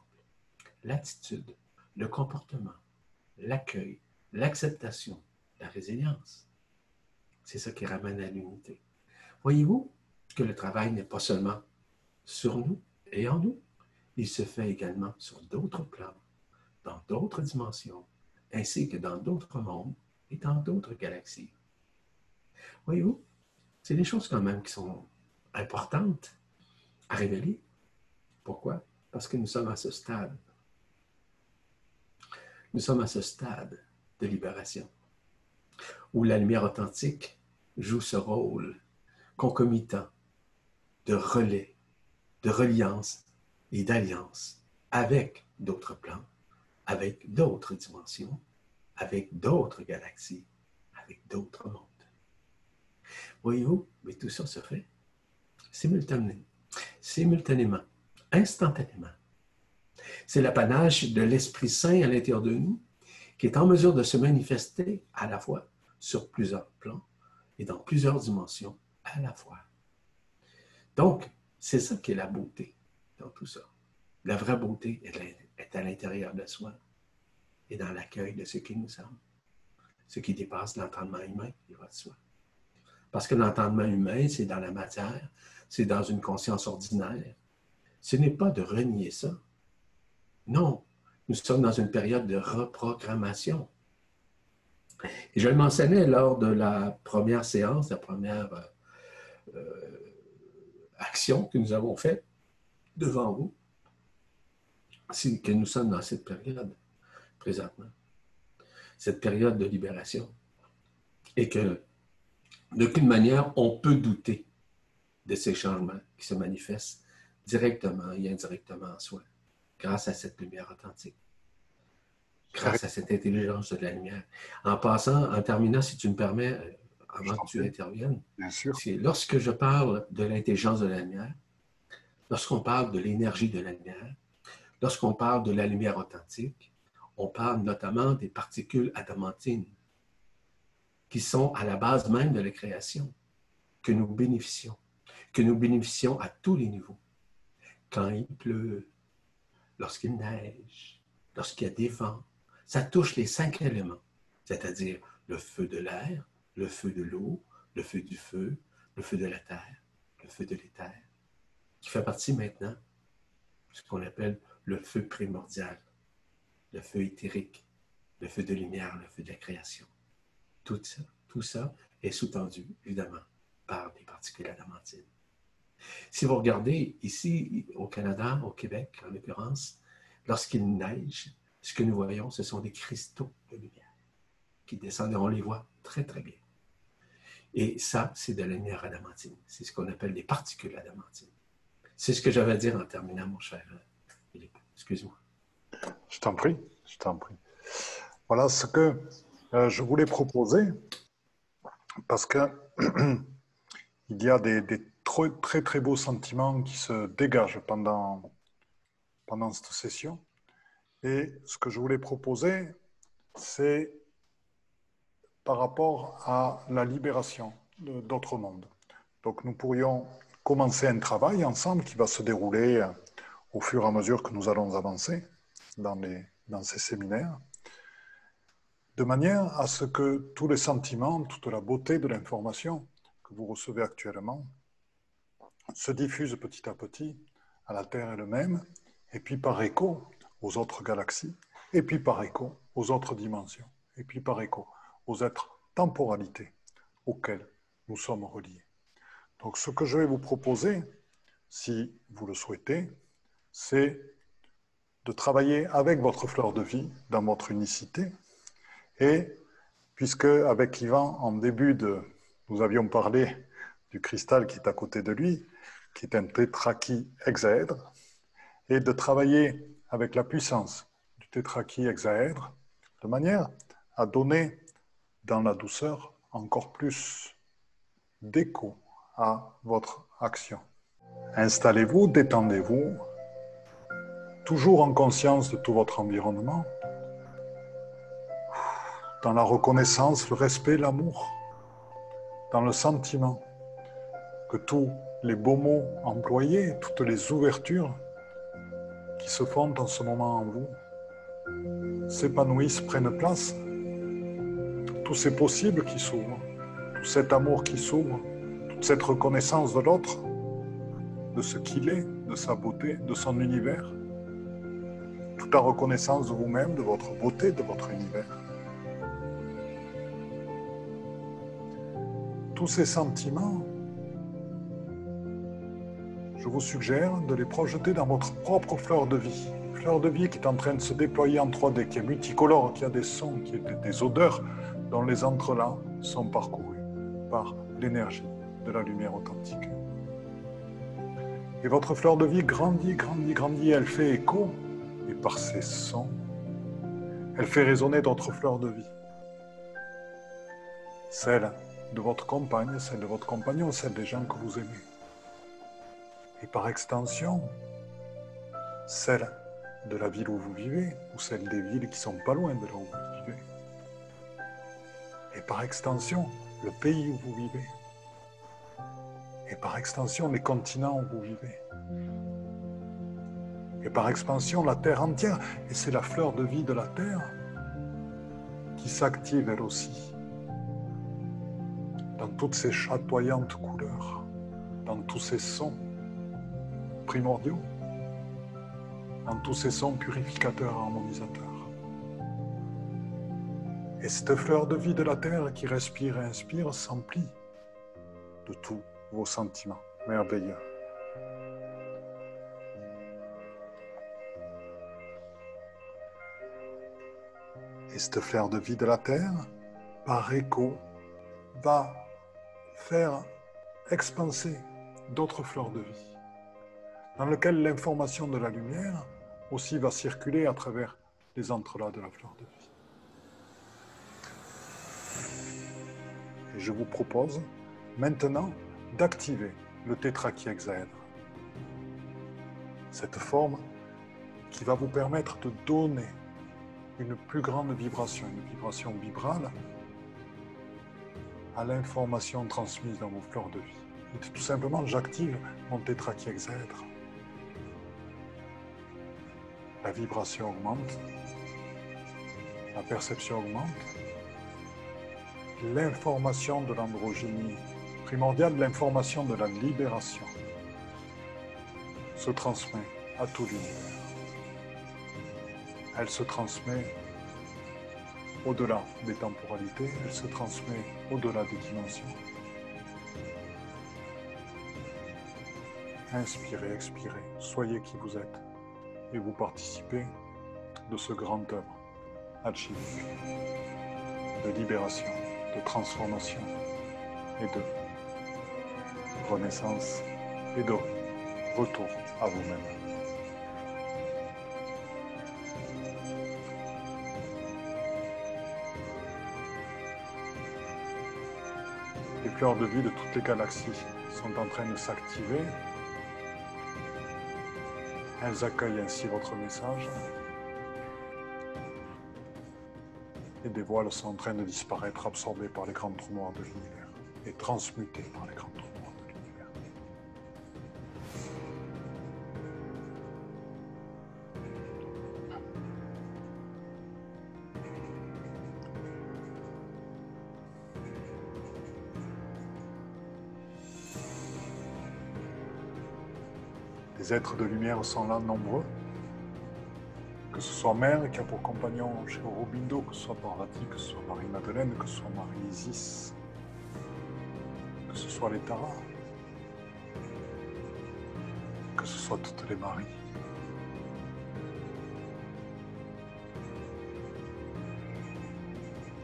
l'attitude, le comportement, l'accueil, l'acceptation, la résilience. C'est ça qui ramène à l'unité. Voyez-vous que le travail n'est pas seulement sur nous et en nous, il se fait également sur d'autres plans, dans d'autres dimensions, ainsi que dans d'autres mondes et dans d'autres galaxies. Voyez-vous, c'est des choses quand même qui sont importantes à révéler. Pourquoi? Parce que nous sommes à ce stade. Nous sommes à ce stade de libération où la lumière authentique joue ce rôle concomitant de relais, de reliance et d'alliance avec d'autres plans, avec d'autres dimensions, avec d'autres galaxies, avec d'autres mondes. Voyez-vous, mais tout ça se fait simultanément, instantanément. C'est l'apanage de l'Esprit Saint à l'intérieur de nous qui est en mesure de se manifester à la fois sur plusieurs plans et dans plusieurs dimensions à la fois. Donc, c'est ça qui est la beauté dans tout ça. La vraie beauté est à l'intérieur de soi et dans l'accueil de ce qui nous sommes, ce qui dépasse l'entendement humain, il va de soi. Parce que l'entendement humain, c'est dans la matière, c'est dans une conscience ordinaire. Ce n'est pas de renier ça. Non, nous sommes dans une période de reprogrammation. Et je le mentionnais lors de la première séance, la première euh, euh, action que nous avons faite devant vous, c'est que nous sommes dans cette période présentement, cette période de libération, et que d'aucune manière on peut douter de ces changements qui se manifestent directement et indirectement en soi, grâce à cette lumière authentique, grâce à cette intelligence de la lumière. En passant, en terminant, si tu me permets, euh, avant que tu interviennes. Bien sûr. Lorsque je parle de l'intelligence de la lumière, lorsqu'on parle de l'énergie de la lumière, lorsqu'on parle de la lumière authentique, on parle notamment des particules adamantines qui sont à la base même de la création, que nous bénéficions, que nous bénéficions à tous les niveaux. Quand il pleut, lorsqu'il neige, lorsqu'il y a des vents, ça touche les cinq éléments, c'est-à-dire le feu de l'air, le feu de l'eau, le feu du feu, le feu de la terre, le feu de l'éther, qui fait partie maintenant de ce qu'on appelle le feu primordial, le feu éthérique, le feu de lumière, le feu de la création. Tout ça, tout ça est sous-tendu, évidemment, par des particules adamantines. Si vous regardez ici au Canada, au Québec en l'occurrence, lorsqu'il neige, ce que nous voyons, ce sont des cristaux de lumière qui descendent et on les voit très très bien. Et ça, c'est de la lumière adamantine. C'est ce qu'on appelle des particules adamantines. C'est ce que j'avais à dire en terminant, mon cher Philippe. Excuse-moi. Je t'en prie, je t'en prie. Voilà ce que euh, je voulais proposer, parce que il y a des, très, très, très beaux sentiments qui se dégagent pendant, pendant cette session. Et ce que je voulais proposer, c'est par rapport à la libération d'autres mondes. Donc nous pourrions commencer un travail ensemble qui va se dérouler euh, au fur et à mesure que nous allons avancer dans, les, dans ces séminaires, de manière à ce que tous les sentiments, toute la beauté de l'information que vous recevez actuellement se diffusent petit à petit à la Terre elle-même, et puis par écho aux autres galaxies, et puis par écho aux autres dimensions, et puis par écho aux êtres temporalités auxquels nous sommes reliés. Donc ce que je vais vous proposer, si vous le souhaitez, c'est de travailler avec votre fleur de vie dans votre unicité. Et puisque avec Yvan, en début de, nous avions parlé du cristal qui est à côté de lui, qui est un hexaèdre, et de travailler avec la puissance du hexaèdre de manière à donner dans la douceur encore plus d'écho à votre action. Installez-vous, détendez-vous, toujours en conscience de tout votre environnement, dans la reconnaissance, le respect, l'amour, dans le sentiment que tous les beaux mots employés, toutes les ouvertures qui se font en ce moment en vous, s'épanouissent, prennent place tous ces possibles qui s'ouvrent, tout cet amour qui s'ouvre, toute cette reconnaissance de l'autre, de ce qu'il est, de sa beauté, de son univers, toute la reconnaissance de vous-même, de votre beauté, de votre univers. Tous ces sentiments, je vous suggère de les projeter dans votre propre fleur de vie. Fleur de vie qui est en train de se déployer en 3D, qui est multicolore, qui a des sons, qui a des odeurs, dont les entrelacs sont parcourus par l'énergie de la lumière authentique. Et votre fleur de vie grandit, grandit, grandit, elle fait écho, et par ses sons, elle fait résonner d'autres fleurs de vie. Celle de votre compagne, celle de votre compagnon, celle des gens que vous aimez. Et par extension, celle de la ville où vous vivez, ou celle des villes qui sont pas loin de là où vous vivez. Et par extension le pays où vous vivez, et par extension les continents où vous vivez, et par expansion la Terre entière, et c'est la fleur de vie de la Terre qui s'active elle aussi dans toutes ces chatoyantes couleurs, dans tous ces sons primordiaux, dans tous ces sons purificateurs, harmonisateurs. Et cette fleur de vie de la terre qui respire et inspire s'emplit de tous vos sentiments merveilleux. Et cette fleur de vie de la terre, par écho, va faire expanser d'autres fleurs de vie, dans lesquelles l'information de la lumière aussi va circuler à travers les entrelacs de la fleur de vie. Et je vous propose maintenant d'activer le tétraquiehexaèdre. Cette forme qui va vous permettre de donner une plus grande vibration, une vibration vibrale, à l'information transmise dans vos fleurs de vie. Et tout simplement, j'active mon tétraquiexèdre. La vibration augmente, la perception augmente, l'information de l'androgynie primordiale, l'information de la libération se transmet à tout l'univers. Elle se transmet au-delà des temporalités, elle se transmet au-delà des dimensions. Inspirez, expirez, soyez qui vous êtes et vous participez de ce grand œuvre alchimique de libération, de transformation et de renaissance et de retour à vous-même. Les fleurs de vie de toutes les galaxies sont en train de s'activer. Elles accueillent ainsi votre message. Et des voiles sont en train de disparaître, absorbées par les grands trous noirs de l'univers et transmutées par les grands Les êtres de lumière sont là nombreux. Que ce soit Mère qui a pour compagnon chez que ce soit Parvati, que ce soit Marie-Madeleine, que ce soit Marie-Isis, que ce soit les Taras, que ce soit toutes les Maries.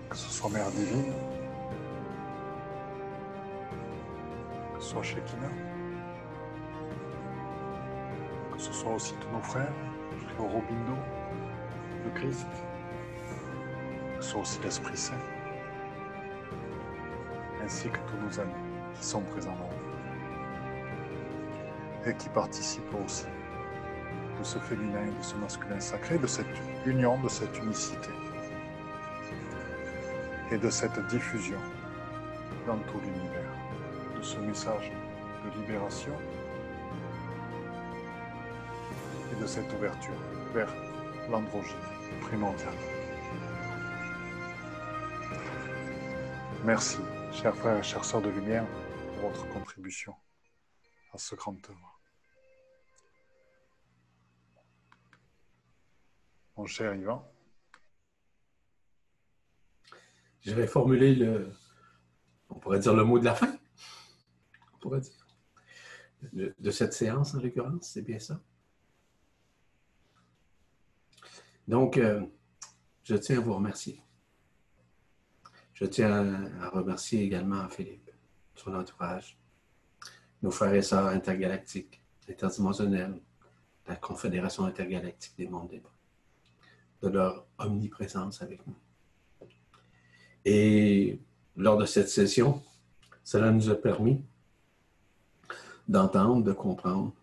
Que ce soit Mère Divine, que ce soit Shekinah soit aussi tous nos frères, le Robindo, le Christ, soit aussi l'Esprit Saint, ainsi que tous nos amis qui sont présents dans nous et qui participent aussi de ce féminin et de ce masculin sacré, de cette union, de cette unicité et de cette diffusion dans tout l'univers de ce message de libération cette ouverture vers l'androgyne primordial. Merci, chers frères et chères sœurs de lumière, pour votre contribution à ce grand œuvre. Mon cher Yvan. Je vais formuler le, on pourrait dire le mot de la fin, on pourrait dire, de cette séance en l'occurrence, c'est bien ça? Donc, euh, je tiens à vous remercier. Je tiens à remercier également Philippe, son entourage, nos frères et sœurs intergalactiques, interdimensionnels, la Confédération intergalactique des mondes libres, de leur omniprésence avec nous. Et lors de cette session, cela nous a permis d'entendre, de comprendre,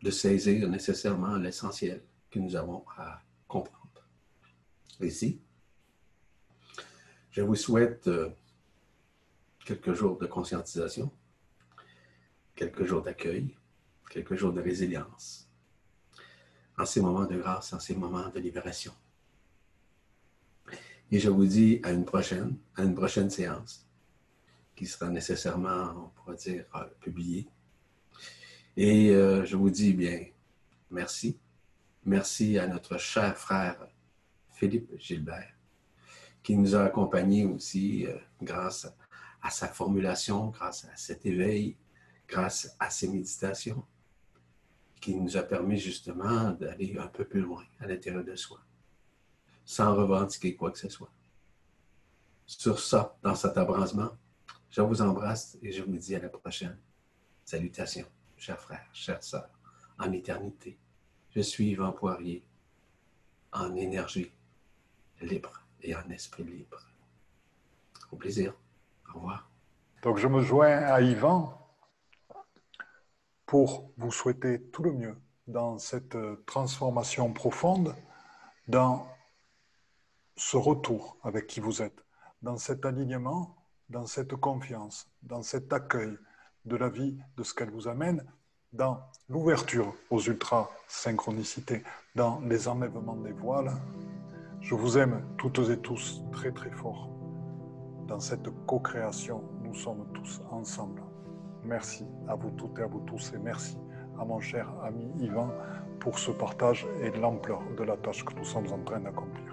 de saisir nécessairement l'essentiel que nous avons à comprendre. Ici, je vous souhaite euh, quelques jours de conscientisation, quelques jours d'accueil, quelques jours de résilience, en ces moments de grâce, en ces moments de libération. Et je vous dis à une prochaine, à une prochaine séance qui sera nécessairement, on pourrait dire, euh, publiée. Et euh, je vous dis bien, merci Merci à notre cher frère Philippe Gilbert, qui nous a accompagnés aussi euh, grâce à sa formulation, grâce à cet éveil, grâce à ses méditations, qui nous a permis justement d'aller un peu plus loin à l'intérieur de soi, sans revendiquer quoi que ce soit. Sur ça, dans cet abrancement, je vous embrasse et je vous dis à la prochaine. Salutations, chers frères, chères sœurs, en éternité. Je suis Yvan Poirier, en énergie libre et en esprit libre. Au plaisir. Au revoir. Donc je me joins à Yvan pour vous souhaiter tout le mieux dans cette transformation profonde, dans ce retour avec qui vous êtes, dans cet alignement dans cette confiance, dans cet accueil de la vie, de ce qu'elle vous amène, dans l'ouverture aux ultra-synchronicités, dans les enlèvements des voiles. Je vous aime toutes et tous très très fort. Dans cette co-création, nous sommes tous ensemble. Merci à vous toutes et à vous tous et merci à mon cher ami Yvan pour ce partage et l'ampleur de la tâche que nous sommes en train d'accomplir.